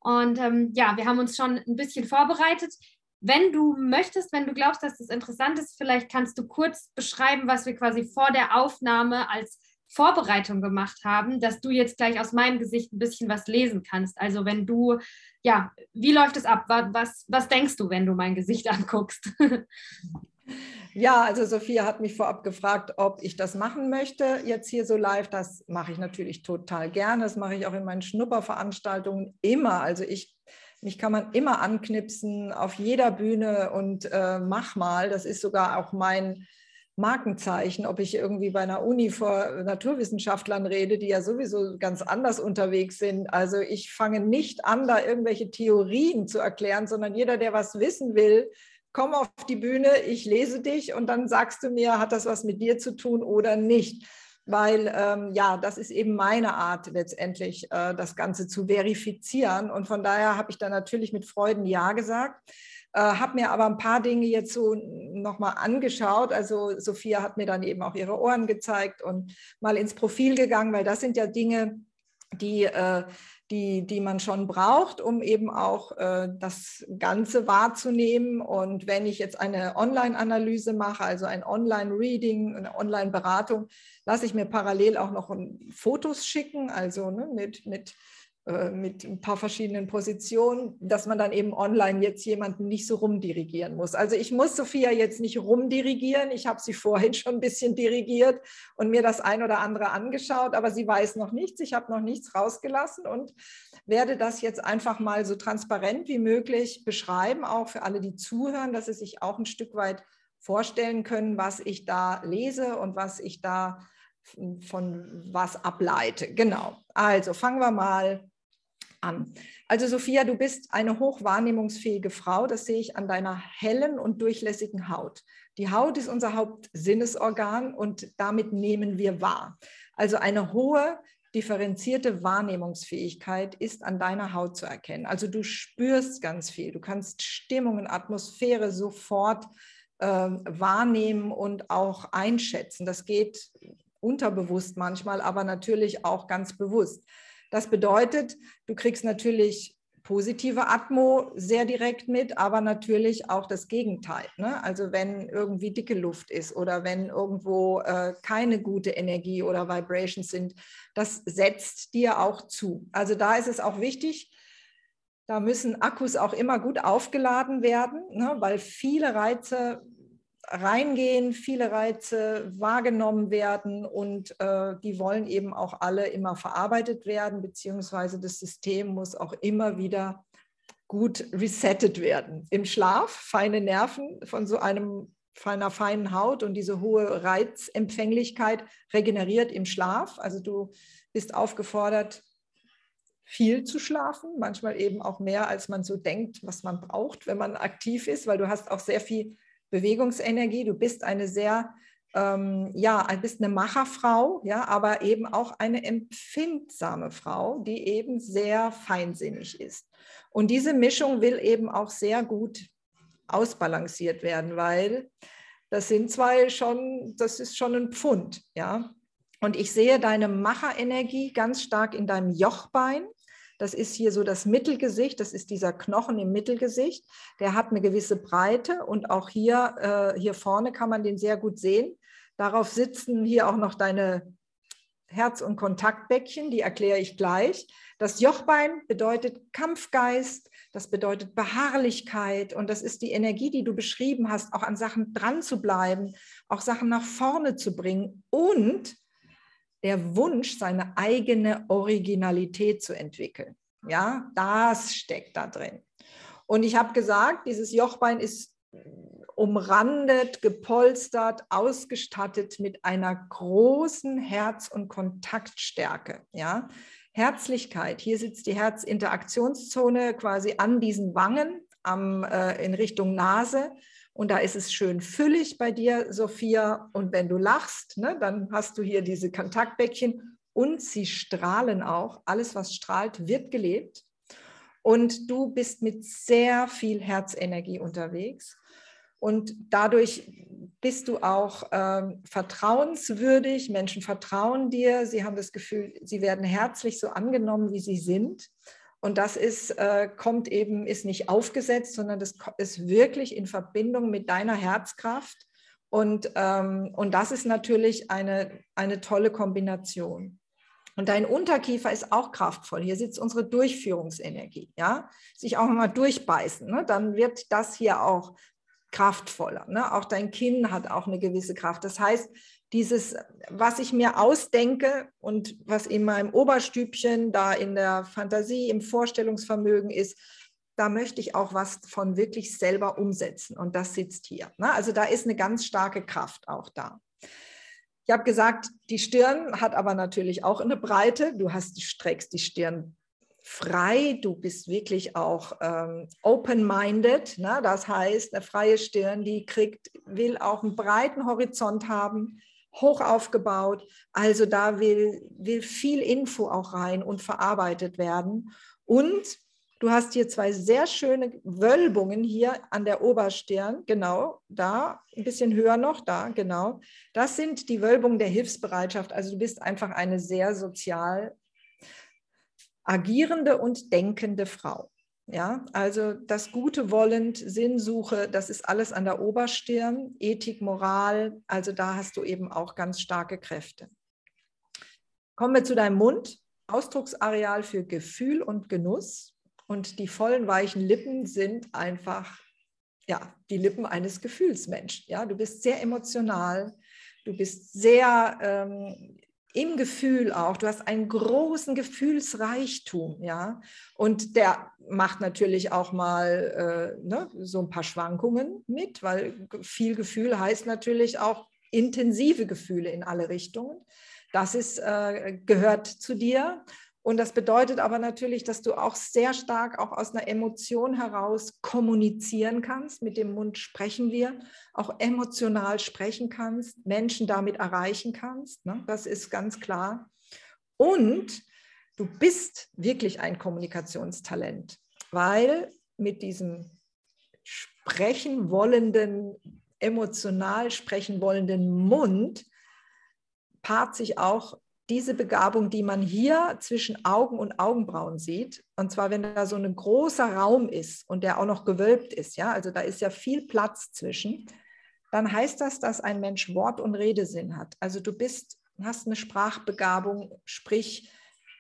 Und ähm, ja, wir haben uns schon ein bisschen vorbereitet. Wenn du möchtest, wenn du glaubst, dass das interessant ist, vielleicht kannst du kurz beschreiben, was wir quasi vor der Aufnahme als Vorbereitung gemacht haben, dass du jetzt gleich aus meinem Gesicht ein bisschen was lesen kannst. Also wenn du, ja, wie läuft es ab? Was, was denkst du, wenn du mein Gesicht anguckst? Ja, also Sophia hat mich vorab gefragt, ob ich das machen möchte, jetzt hier so live. Das mache ich natürlich total gerne. Das mache ich auch in meinen Schnupperveranstaltungen immer. Also ich, mich kann man immer anknipsen auf jeder Bühne und äh, mach mal. Das ist sogar auch mein Markenzeichen, ob ich irgendwie bei einer Uni vor Naturwissenschaftlern rede, die ja sowieso ganz anders unterwegs sind. Also ich fange nicht an, da irgendwelche Theorien zu erklären, sondern jeder, der was wissen will, komm auf die Bühne, ich lese dich und dann sagst du mir, hat das was mit dir zu tun oder nicht? Weil ähm, ja, das ist eben meine Art letztendlich, äh, das Ganze zu verifizieren. Und von daher habe ich da natürlich mit Freuden Ja gesagt. Äh, habe mir aber ein paar Dinge jetzt so nochmal angeschaut. Also Sophia hat mir dann eben auch ihre Ohren gezeigt und mal ins Profil gegangen, weil das sind ja Dinge, die, äh, die, die man schon braucht, um eben auch äh, das Ganze wahrzunehmen. Und wenn ich jetzt eine Online-Analyse mache, also ein Online-Reading, eine Online-Beratung, lasse ich mir parallel auch noch Fotos schicken, also ne, mit, mit mit ein paar verschiedenen Positionen, dass man dann eben online jetzt jemanden nicht so rumdirigieren muss. Also ich muss Sophia jetzt nicht rumdirigieren. Ich habe sie vorhin schon ein bisschen dirigiert und mir das ein oder andere angeschaut, aber sie weiß noch nichts. Ich habe noch nichts rausgelassen und werde das jetzt einfach mal so transparent wie möglich beschreiben, auch für alle, die zuhören, dass sie sich auch ein Stück weit vorstellen können, was ich da lese und was ich da von was ableite. Genau. Also fangen wir mal an. Also Sophia, du bist eine hochwahrnehmungsfähige Frau. Das sehe ich an deiner hellen und durchlässigen Haut. Die Haut ist unser Hauptsinnesorgan und damit nehmen wir wahr. Also eine hohe differenzierte Wahrnehmungsfähigkeit ist an deiner Haut zu erkennen. Also du spürst ganz viel. Du kannst Stimmungen, Atmosphäre sofort äh, wahrnehmen und auch einschätzen. Das geht unterbewusst manchmal, aber natürlich auch ganz bewusst. Das bedeutet, du kriegst natürlich positive Atmo sehr direkt mit, aber natürlich auch das Gegenteil. Ne? Also wenn irgendwie dicke Luft ist oder wenn irgendwo äh, keine gute Energie oder Vibrations sind, das setzt dir auch zu. Also da ist es auch wichtig, da müssen Akkus auch immer gut aufgeladen werden, ne? weil viele Reize reingehen, viele Reize wahrgenommen werden und äh, die wollen eben auch alle immer verarbeitet werden, beziehungsweise das System muss auch immer wieder gut resettet werden. Im Schlaf, feine Nerven von so einem einer feinen Haut und diese hohe Reizempfänglichkeit regeneriert im Schlaf. Also du bist aufgefordert, viel zu schlafen, manchmal eben auch mehr, als man so denkt, was man braucht, wenn man aktiv ist, weil du hast auch sehr viel Bewegungsenergie. Du bist eine sehr, ähm, ja, bist eine Macherfrau, ja, aber eben auch eine empfindsame Frau, die eben sehr feinsinnig ist. Und diese Mischung will eben auch sehr gut ausbalanciert werden, weil das sind zwei schon, das ist schon ein Pfund, ja. Und ich sehe deine Macherenergie ganz stark in deinem Jochbein. Das ist hier so das Mittelgesicht, das ist dieser Knochen im Mittelgesicht. Der hat eine gewisse Breite und auch hier, äh, hier vorne kann man den sehr gut sehen. Darauf sitzen hier auch noch deine Herz- und Kontaktbäckchen, die erkläre ich gleich. Das Jochbein bedeutet Kampfgeist, das bedeutet Beharrlichkeit und das ist die Energie, die du beschrieben hast, auch an Sachen dran zu bleiben, auch Sachen nach vorne zu bringen und der Wunsch, seine eigene Originalität zu entwickeln. Ja, das steckt da drin. Und ich habe gesagt, dieses Jochbein ist umrandet, gepolstert, ausgestattet mit einer großen Herz- und Kontaktstärke. Ja? Herzlichkeit, hier sitzt die Herzinteraktionszone quasi an diesen Wangen am, äh, in Richtung Nase und da ist es schön füllig bei dir, Sophia. Und wenn du lachst, ne, dann hast du hier diese Kontaktbäckchen und sie strahlen auch. Alles, was strahlt, wird gelebt. Und du bist mit sehr viel Herzenergie unterwegs. Und dadurch bist du auch ähm, vertrauenswürdig. Menschen vertrauen dir. Sie haben das Gefühl, sie werden herzlich so angenommen, wie sie sind. Und das ist, äh, kommt eben, ist nicht aufgesetzt, sondern das ist wirklich in Verbindung mit deiner Herzkraft. Und, ähm, und das ist natürlich eine, eine tolle Kombination. Und dein Unterkiefer ist auch kraftvoll. Hier sitzt unsere Durchführungsenergie. Ja? Sich auch mal durchbeißen. Ne? Dann wird das hier auch kraftvoller. Ne? Auch dein Kinn hat auch eine gewisse Kraft. Das heißt, dieses, was ich mir ausdenke und was in meinem Oberstübchen da in der Fantasie, im Vorstellungsvermögen ist, da möchte ich auch was von wirklich selber umsetzen. Und das sitzt hier. Ne? Also da ist eine ganz starke Kraft auch da. Ich habe gesagt, die Stirn hat aber natürlich auch eine Breite. Du hast, streckst die Stirn frei, du bist wirklich auch ähm, open-minded. Ne? Das heißt, eine freie Stirn, die kriegt, will auch einen breiten Horizont haben, hoch aufgebaut. Also da will, will viel Info auch rein und verarbeitet werden. Und du hast hier zwei sehr schöne Wölbungen hier an der Oberstirn, genau, da, ein bisschen höher noch, da, genau. Das sind die Wölbungen der Hilfsbereitschaft. Also du bist einfach eine sehr sozial agierende und denkende Frau. Ja, also das Gute wollend, Sinnsuche, das ist alles an der Oberstirn, Ethik, Moral, also da hast du eben auch ganz starke Kräfte. Kommen wir zu deinem Mund. Ausdrucksareal für Gefühl und Genuss. Und die vollen, weichen Lippen sind einfach ja, die Lippen eines Gefühlsmenschen. Ja, du bist sehr emotional, du bist sehr ähm, im Gefühl auch. Du hast einen großen Gefühlsreichtum, ja. Und der macht natürlich auch mal äh, ne, so ein paar Schwankungen mit, weil viel Gefühl heißt natürlich auch intensive Gefühle in alle Richtungen. Das ist, äh, gehört zu dir. Und das bedeutet aber natürlich, dass du auch sehr stark auch aus einer Emotion heraus kommunizieren kannst. Mit dem Mund sprechen wir, auch emotional sprechen kannst, Menschen damit erreichen kannst. Ne? Das ist ganz klar. Und du bist wirklich ein Kommunikationstalent, weil mit diesem sprechen wollenden, emotional sprechen wollenden Mund paart sich auch diese Begabung, die man hier zwischen Augen und Augenbrauen sieht, und zwar wenn da so ein großer Raum ist und der auch noch gewölbt ist, ja, also da ist ja viel Platz zwischen, dann heißt das, dass ein Mensch Wort- und Redesinn hat. Also du bist, hast eine Sprachbegabung, sprich,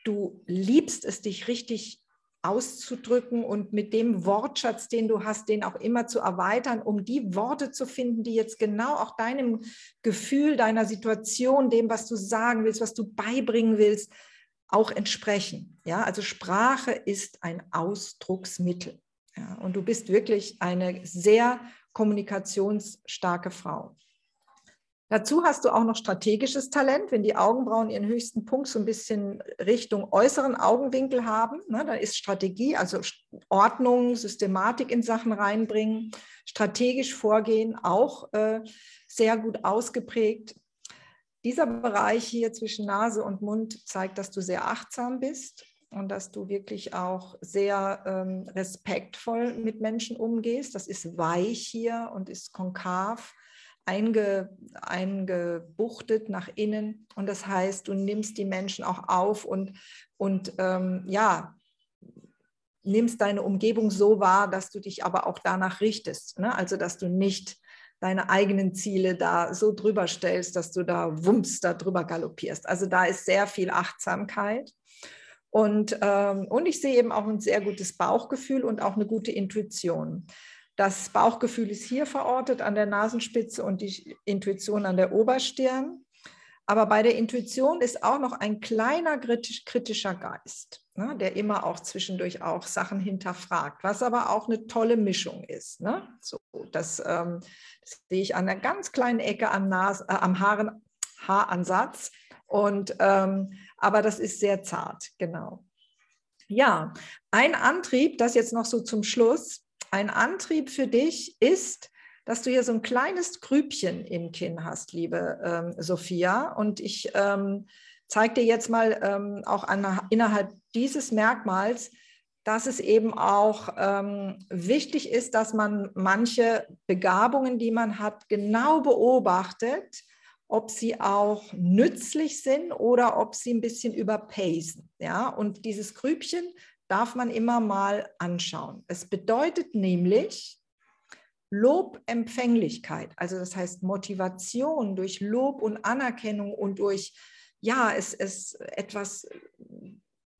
du liebst es, dich richtig auszudrücken und mit dem Wortschatz, den du hast, den auch immer zu erweitern, um die Worte zu finden, die jetzt genau auch deinem Gefühl, deiner Situation, dem, was du sagen willst, was du beibringen willst, auch entsprechen. Ja, also Sprache ist ein Ausdrucksmittel. Ja, und du bist wirklich eine sehr kommunikationsstarke Frau. Dazu hast du auch noch strategisches Talent, wenn die Augenbrauen ihren höchsten Punkt so ein bisschen Richtung äußeren Augenwinkel haben. Ne, da ist Strategie, also Ordnung, Systematik in Sachen reinbringen, strategisch vorgehen, auch äh, sehr gut ausgeprägt. Dieser Bereich hier zwischen Nase und Mund zeigt, dass du sehr achtsam bist und dass du wirklich auch sehr ähm, respektvoll mit Menschen umgehst. Das ist weich hier und ist konkav einge, eingebuchtet nach innen. Und das heißt, du nimmst die Menschen auch auf und, und ähm, ja, nimmst deine Umgebung so wahr, dass du dich aber auch danach richtest. Ne? Also, dass du nicht deine eigenen Ziele da so drüber stellst, dass du da wumms da drüber galoppierst. Also da ist sehr viel Achtsamkeit. Und, ähm, und ich sehe eben auch ein sehr gutes Bauchgefühl und auch eine gute Intuition. Das Bauchgefühl ist hier verortet an der Nasenspitze und die Intuition an der Oberstirn. Aber bei der Intuition ist auch noch ein kleiner kritischer Geist, ne, der immer auch zwischendurch auch Sachen hinterfragt, was aber auch eine tolle Mischung ist. Ne? So, das, ähm, das, sehe ich an einer ganz kleinen Ecke am, Nas äh, am Haaren, Haaransatz. Und, ähm, aber das ist sehr zart, genau. Ja, ein Antrieb, das jetzt noch so zum Schluss, ein Antrieb für dich ist, dass du hier so ein kleines Grübchen im Kinn hast, liebe ähm, Sophia. Und ich ähm, zeige dir jetzt mal ähm, auch an, innerhalb dieses Merkmals, dass es eben auch ähm, wichtig ist, dass man manche Begabungen, die man hat, genau beobachtet, ob sie auch nützlich sind oder ob sie ein bisschen überpacen. Ja? Und dieses Grübchen darf man immer mal anschauen. Es bedeutet nämlich Lobempfänglichkeit, also das heißt Motivation durch Lob und Anerkennung und durch, ja, es, es etwas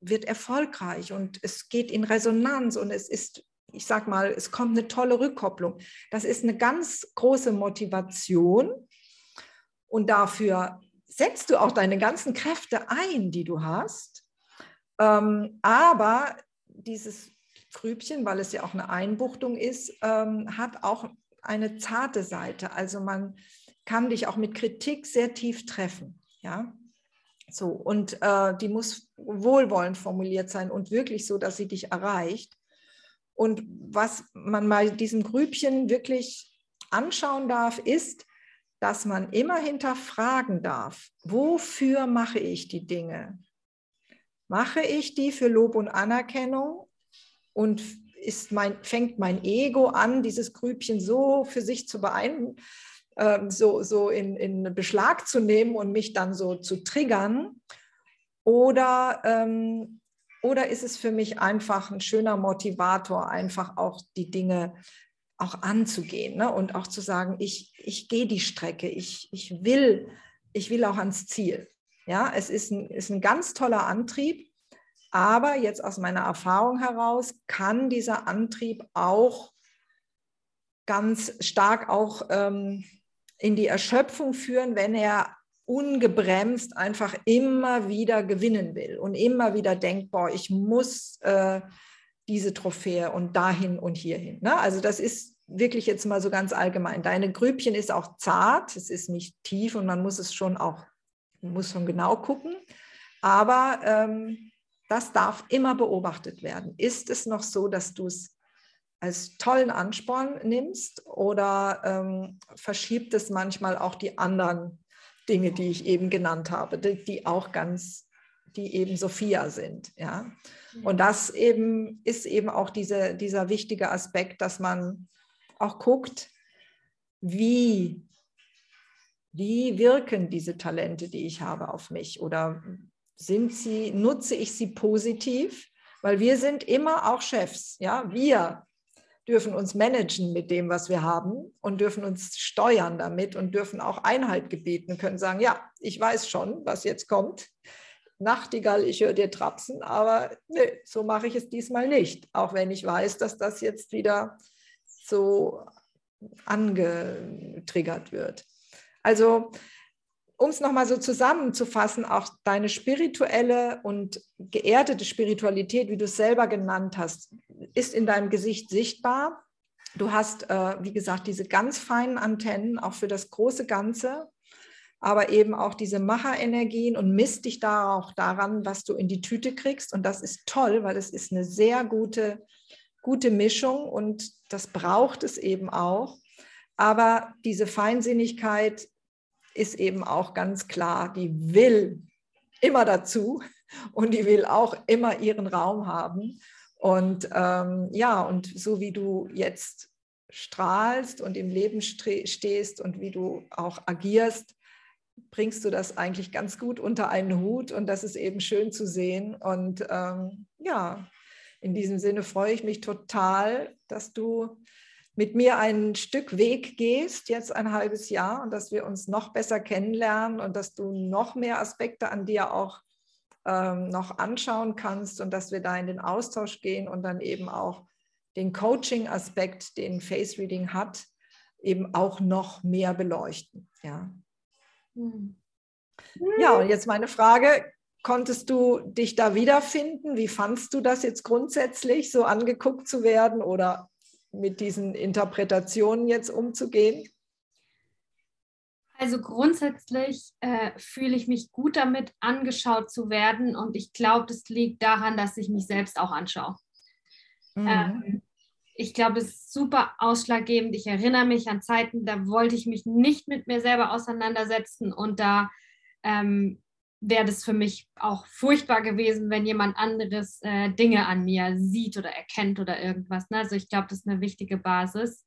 wird erfolgreich und es geht in Resonanz und es ist, ich sag mal, es kommt eine tolle Rückkopplung. Das ist eine ganz große Motivation und dafür setzt du auch deine ganzen Kräfte ein, die du hast ähm, aber dieses Grübchen, weil es ja auch eine Einbuchtung ist, ähm, hat auch eine zarte Seite. Also man kann dich auch mit Kritik sehr tief treffen. Ja, so und äh, die muss wohlwollend formuliert sein und wirklich so, dass sie dich erreicht. Und was man bei diesem Grübchen wirklich anschauen darf, ist, dass man immer hinterfragen darf, wofür mache ich die Dinge? Mache ich die für Lob und Anerkennung und ist mein, fängt mein Ego an, dieses Grübchen so für sich zu beeinflussen, äh, so, so in, in Beschlag zu nehmen und mich dann so zu triggern? Oder, ähm, oder ist es für mich einfach ein schöner Motivator, einfach auch die Dinge auch anzugehen ne? und auch zu sagen, ich, ich gehe die Strecke, ich, ich, will, ich will auch ans Ziel. Ja, es ist ein, ist ein ganz toller Antrieb Aber jetzt aus meiner Erfahrung heraus kann dieser Antrieb auch ganz stark auch ähm, in die Erschöpfung führen, wenn er ungebremst einfach immer wieder gewinnen will und immer wieder denkt, boah, ich muss äh, diese Trophäe und dahin und hierhin. Ne? Also das ist wirklich jetzt mal so ganz allgemein. Deine Grübchen ist auch zart, es ist nicht tief und man muss es schon auch, muss schon genau gucken. Aber ähm, das darf immer beobachtet werden. Ist es noch so, dass du es als tollen Ansporn nimmst oder ähm, verschiebt es manchmal auch die anderen Dinge, die ich eben genannt habe, die, die auch ganz, die eben Sophia sind, ja. Mhm. Und das eben ist eben auch diese, dieser wichtige Aspekt, dass man auch guckt, wie, wie wirken diese Talente, die ich habe, auf mich oder sind sie, nutze ich sie positiv? Weil wir sind immer auch Chefs, ja, wir dürfen uns managen mit dem, was wir haben und dürfen uns steuern damit und dürfen auch Einhalt gebieten, können sagen, ja, ich weiß schon, was jetzt kommt. Nachtigall, ich höre dir trapsen, aber nee, so mache ich es diesmal nicht, auch wenn ich weiß, dass das jetzt wieder so angetriggert wird. Also um es nochmal so zusammenzufassen, auch deine spirituelle und geerdete Spiritualität, wie du es selber genannt hast, ist in deinem Gesicht sichtbar. Du hast, äh, wie gesagt, diese ganz feinen Antennen auch für das große Ganze, aber eben auch diese Macherenergien und misst dich da auch daran, was du in die Tüte kriegst. Und das ist toll, weil es ist eine sehr gute, gute Mischung und das braucht es eben auch. Aber diese Feinsinnigkeit ist eben auch ganz klar, die will immer dazu und die will auch immer ihren Raum haben. Und ähm, ja, und so wie du jetzt strahlst und im Leben stehst und wie du auch agierst, bringst du das eigentlich ganz gut unter einen Hut und das ist eben schön zu sehen. Und ähm, ja, in diesem Sinne freue ich mich total, dass du mit mir ein Stück Weg gehst, jetzt ein halbes Jahr, und dass wir uns noch besser kennenlernen und dass du noch mehr Aspekte an dir auch ähm, noch anschauen kannst und dass wir da in den Austausch gehen und dann eben auch den Coaching-Aspekt, den Face Reading hat, eben auch noch mehr beleuchten. Ja. Hm. Ja, und jetzt meine Frage, konntest du dich da wiederfinden? Wie fandst du das jetzt grundsätzlich, so angeguckt zu werden oder mit diesen Interpretationen jetzt umzugehen? Also grundsätzlich äh, fühle ich mich gut damit, angeschaut zu werden und ich glaube, das liegt daran, dass ich mich selbst auch anschaue. Mhm. Ähm, ich glaube, es ist super ausschlaggebend. Ich erinnere mich an Zeiten, da wollte ich mich nicht mit mir selber auseinandersetzen und da ähm, wäre das für mich auch furchtbar gewesen, wenn jemand anderes äh, Dinge an mir sieht oder erkennt oder irgendwas. Ne? Also ich glaube, das ist eine wichtige Basis.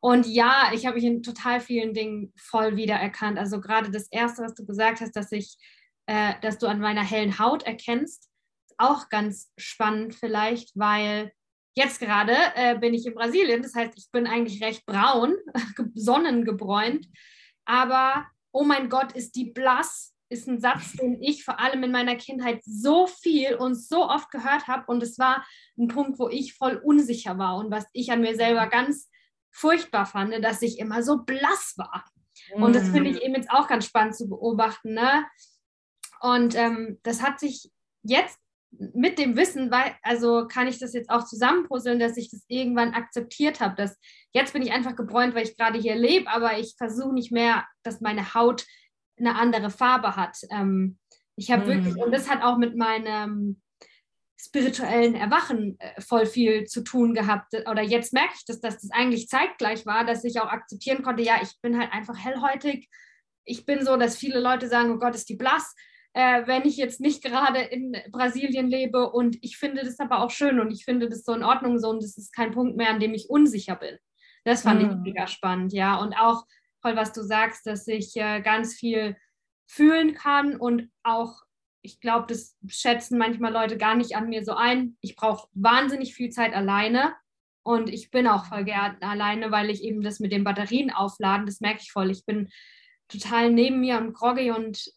Und ja, ich habe mich in total vielen Dingen voll wiedererkannt. Also gerade das Erste, was du gesagt hast, dass ich, äh, dass du an meiner hellen Haut erkennst, ist auch ganz spannend vielleicht, weil jetzt gerade äh, bin ich in Brasilien. Das heißt, ich bin eigentlich recht braun, sonnengebräunt. Aber oh mein Gott, ist die blass ist ein Satz, den ich vor allem in meiner Kindheit so viel und so oft gehört habe. Und es war ein Punkt, wo ich voll unsicher war und was ich an mir selber ganz furchtbar fand, dass ich immer so blass war. Und das finde ich mhm. eben jetzt auch ganz spannend zu beobachten. Ne? Und ähm, das hat sich jetzt mit dem Wissen, weil, also kann ich das jetzt auch zusammenpuzzeln, dass ich das irgendwann akzeptiert habe, dass jetzt bin ich einfach gebräunt, weil ich gerade hier lebe, aber ich versuche nicht mehr, dass meine Haut eine andere Farbe hat. Ähm, ich habe mhm. wirklich, und das hat auch mit meinem spirituellen Erwachen äh, voll viel zu tun gehabt. Oder jetzt merke ich, dass, dass das eigentlich zeitgleich war, dass ich auch akzeptieren konnte, ja, ich bin halt einfach hellhäutig. Ich bin so, dass viele Leute sagen, oh Gott, ist die blass. Äh, wenn ich jetzt nicht gerade in Brasilien lebe und ich finde das aber auch schön und ich finde das so in Ordnung so und das ist kein Punkt mehr, an dem ich unsicher bin. Das fand mhm. ich mega spannend, ja. Und auch toll, was du sagst, dass ich äh, ganz viel fühlen kann und auch, ich glaube, das schätzen manchmal Leute gar nicht an mir so ein. Ich brauche wahnsinnig viel Zeit alleine und ich bin auch voll gern alleine, weil ich eben das mit den Batterien aufladen, das merke ich voll. Ich bin total neben mir und groggy und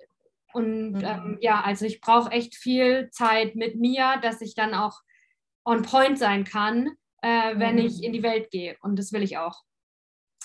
Und mhm. ähm, ja, also ich brauche echt viel Zeit mit mir, dass ich dann auch on point sein kann, äh, wenn mhm. ich in die Welt gehe. Und das will ich auch.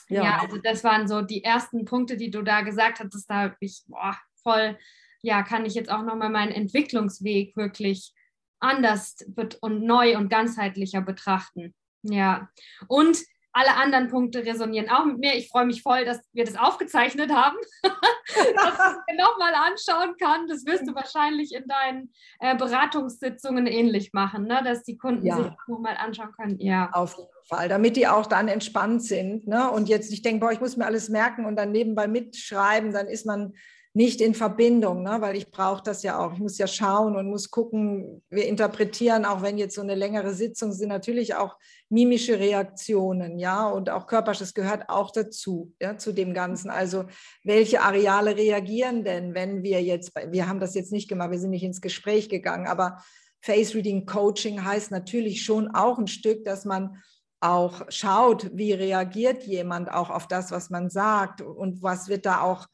Ja. ja. also das waren so die ersten Punkte, die du da gesagt hattest. Da habe ich boah, voll, ja, kann ich jetzt auch nochmal meinen Entwicklungsweg wirklich anders und neu und ganzheitlicher betrachten. Ja. Und alle anderen Punkte resonieren auch mit mir. Ich freue mich voll, dass wir das aufgezeichnet haben, dass ich mir nochmal anschauen kann. Das wirst du wahrscheinlich in deinen äh, Beratungssitzungen ähnlich machen, ne? dass die Kunden ja. sich nochmal anschauen können. Ja. Auf jeden Fall, damit die auch dann entspannt sind. Ne? Und jetzt nicht denken, boah, ich muss mir alles merken und dann nebenbei mitschreiben, dann ist man nicht in Verbindung, ne? weil ich brauche das ja auch. Ich muss ja schauen und muss gucken, wir interpretieren, auch wenn jetzt so eine längere Sitzung sind, natürlich auch mimische Reaktionen, ja, und auch körperliches gehört auch dazu, ja, zu dem Ganzen. Also welche Areale reagieren denn, wenn wir jetzt, wir haben das jetzt nicht gemacht, wir sind nicht ins Gespräch gegangen, aber Face Reading Coaching heißt natürlich schon auch ein Stück, dass man auch schaut, wie reagiert jemand auch auf das, was man sagt und was wird da auch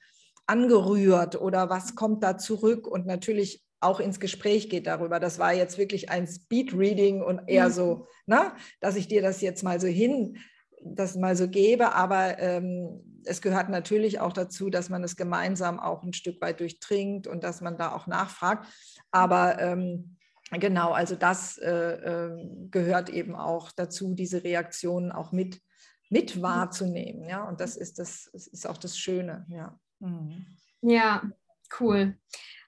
angerührt oder was kommt da zurück und natürlich auch ins Gespräch geht darüber. Das war jetzt wirklich ein Speed-Reading und eher mhm. so, ne, dass ich dir das jetzt mal so hin, das mal so gebe, aber ähm, es gehört natürlich auch dazu, dass man es gemeinsam auch ein Stück weit durchdringt und dass man da auch nachfragt. Aber ähm, genau, also das äh, äh, gehört eben auch dazu, diese Reaktionen auch mit, mit mhm. wahrzunehmen. Ja, und das ist das, das ist auch das Schöne, ja. Mhm. Ja, cool.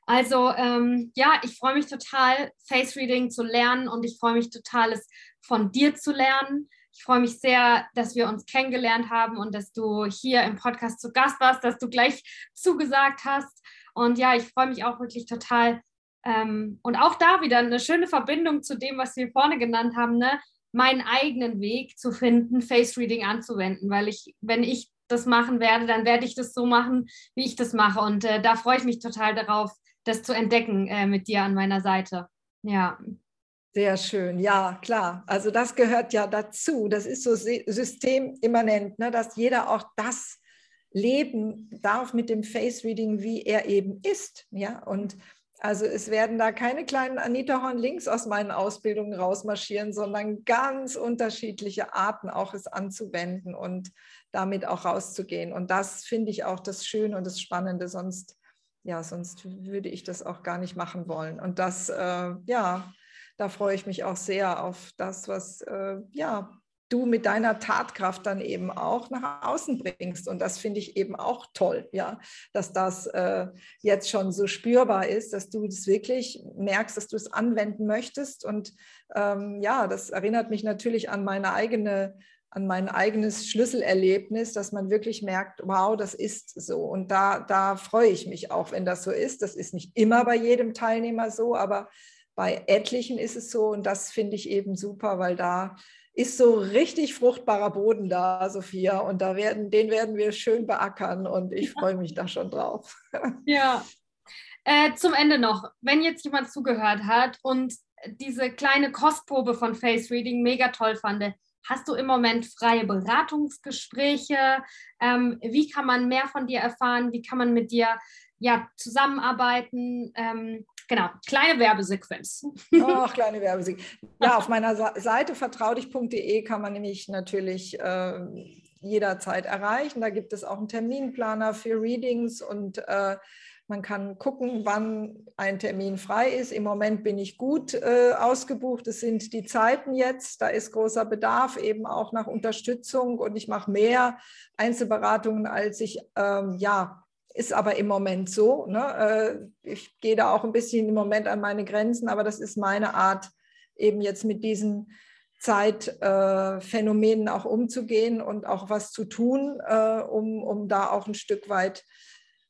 Also ähm, ja, ich freue mich total, Face Reading zu lernen und ich freue mich total, es von dir zu lernen. Ich freue mich sehr, dass wir uns kennengelernt haben und dass du hier im Podcast zu Gast warst, dass du gleich zugesagt hast. Und ja, ich freue mich auch wirklich total. Ähm, und auch da wieder eine schöne Verbindung zu dem, was wir vorne genannt haben, ne? meinen eigenen Weg zu finden, Face Reading anzuwenden, weil ich, wenn ich das machen werde, dann werde ich das so machen, wie ich das mache. Und äh, da freue ich mich total darauf, das zu entdecken äh, mit dir an meiner Seite. Ja. Sehr schön, ja, klar. Also das gehört ja dazu. Das ist so systemimmanent, ne, dass jeder auch das leben darf mit dem Face Reading, wie er eben ist. Ja, und also es werden da keine kleinen Anita Horn links aus meinen Ausbildungen rausmarschieren, sondern ganz unterschiedliche Arten auch es anzuwenden und damit auch rauszugehen. Und das finde ich auch das Schöne und das Spannende, sonst, ja, sonst würde ich das auch gar nicht machen wollen. Und das, äh, ja, da freue ich mich auch sehr auf das, was, äh, ja, du mit deiner Tatkraft dann eben auch nach außen bringst. Und das finde ich eben auch toll, ja, dass das äh, jetzt schon so spürbar ist, dass du das wirklich merkst, dass du es anwenden möchtest. Und ähm, ja, das erinnert mich natürlich an meine eigene an mein eigenes Schlüsselerlebnis, dass man wirklich merkt, wow, das ist so. Und da, da freue ich mich auch, wenn das so ist. Das ist nicht immer bei jedem Teilnehmer so, aber bei etlichen ist es so. Und das finde ich eben super, weil da ist so richtig fruchtbarer Boden da, Sophia. Und da werden, den werden wir schön beackern und ich freue mich da schon drauf. Ja. Äh, zum Ende noch, wenn jetzt jemand zugehört hat und diese kleine Kostprobe von Face Reading mega toll fand, Hast du im Moment freie Beratungsgespräche? Ähm, wie kann man mehr von dir erfahren? Wie kann man mit dir ja, zusammenarbeiten? Ähm, genau, kleine Werbesequenz. Ach, kleine Werbesequenz. Ja, auf meiner Seite vertraulich.de kann man nämlich natürlich äh, jederzeit erreichen. Da gibt es auch einen Terminplaner für Readings und äh, man kann gucken, wann ein Termin frei ist. Im Moment bin ich gut äh, ausgebucht. Es sind die Zeiten jetzt. Da ist großer Bedarf eben auch nach Unterstützung und ich mache mehr Einzelberatungen, als ich, ähm, ja, ist aber im Moment so. Ne? Äh, ich gehe da auch ein bisschen im Moment an meine Grenzen, aber das ist meine Art, eben jetzt mit diesen Zeitphänomenen äh, auch umzugehen und auch was zu tun, äh, um, um da auch ein Stück weit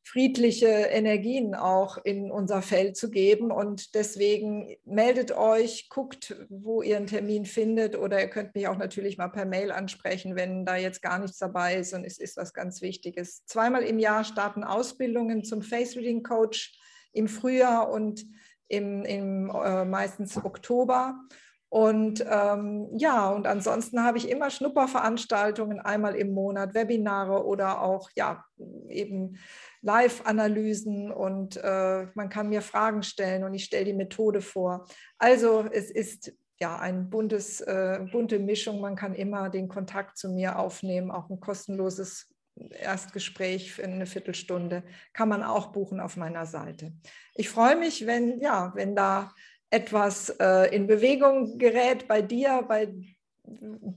friedliche Energien auch in unser Feld zu geben. Und deswegen meldet euch, guckt, wo ihr einen Termin findet oder ihr könnt mich auch natürlich mal per Mail ansprechen, wenn da jetzt gar nichts dabei ist und es ist was ganz Wichtiges. Zweimal im Jahr starten Ausbildungen zum Face Reading Coach im Frühjahr und im, im äh, meistens Oktober. Und ähm, ja, und ansonsten habe ich immer Schnupperveranstaltungen einmal im Monat, Webinare oder auch ja eben Live-Analysen und äh, man kann mir Fragen stellen und ich stelle die Methode vor. Also es ist ja ein buntes, äh, bunte Mischung. Man kann immer den Kontakt zu mir aufnehmen, auch ein kostenloses Erstgespräch für eine Viertelstunde kann man auch buchen auf meiner Seite. Ich freue mich, wenn, ja, wenn da etwas äh, in Bewegung gerät bei dir, bei,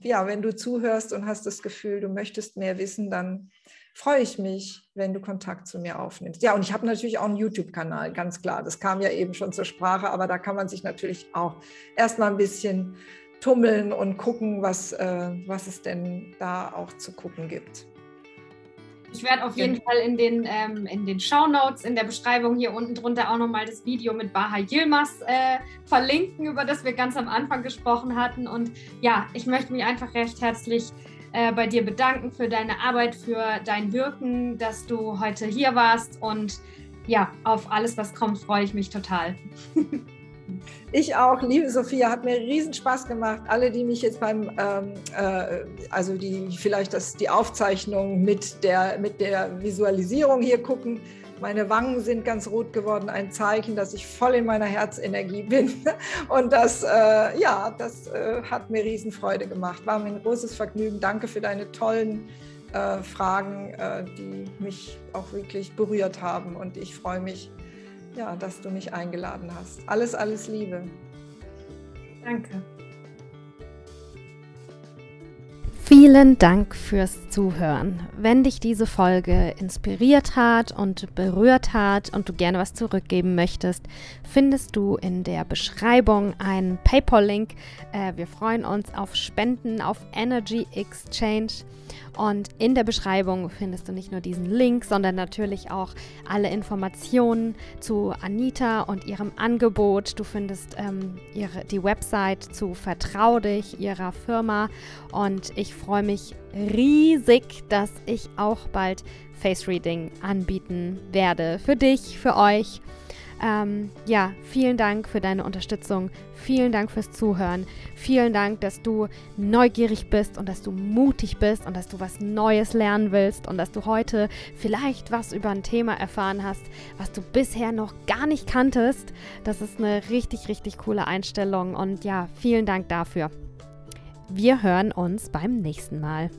ja, wenn du zuhörst und hast das Gefühl, du möchtest mehr wissen, dann freue ich mich, wenn du Kontakt zu mir aufnimmst. Ja, und ich habe natürlich auch einen YouTube-Kanal, ganz klar. Das kam ja eben schon zur Sprache, aber da kann man sich natürlich auch erstmal ein bisschen tummeln und gucken, was, äh, was es denn da auch zu gucken gibt. Ich werde auf jeden Fall in den, ähm, in den Show Notes, in der Beschreibung hier unten drunter auch nochmal das Video mit Baha Yilmaz äh, verlinken, über das wir ganz am Anfang gesprochen hatten. Und ja, ich möchte mich einfach recht herzlich äh, bei dir bedanken für deine Arbeit, für dein Wirken, dass du heute hier warst. Und ja, auf alles, was kommt, freue ich mich total. Ich auch, liebe Sophia, hat mir riesen Spaß gemacht. Alle, die mich jetzt beim, ähm, äh, also die vielleicht das, die Aufzeichnung mit der, mit der Visualisierung hier gucken, meine Wangen sind ganz rot geworden, ein Zeichen, dass ich voll in meiner Herzenergie bin. Und das, äh, ja, das äh, hat mir Riesenfreude gemacht. War mir ein großes Vergnügen. Danke für deine tollen äh, Fragen, äh, die mich auch wirklich berührt haben. Und ich freue mich, ja, dass du mich eingeladen hast. Alles, alles Liebe. Danke. Vielen Dank fürs Zuhören. Wenn dich diese Folge inspiriert hat und berührt hat und du gerne was zurückgeben möchtest, findest du in der Beschreibung einen PayPal-Link. Äh, wir freuen uns auf Spenden auf Energy Exchange. Und in der Beschreibung findest du nicht nur diesen Link, sondern natürlich auch alle Informationen zu Anita und ihrem Angebot. Du findest ähm, ihre, die Website zu Vertrau dich, ihrer Firma. Und ich freue mich riesig, dass ich auch bald Face Reading anbieten werde. Für dich, für euch. Ähm, ja, vielen Dank für deine Unterstützung. Vielen Dank fürs Zuhören. Vielen Dank, dass du neugierig bist und dass du mutig bist und dass du was Neues lernen willst und dass du heute vielleicht was über ein Thema erfahren hast, was du bisher noch gar nicht kanntest. Das ist eine richtig, richtig coole Einstellung und ja, vielen Dank dafür. Wir hören uns beim nächsten Mal.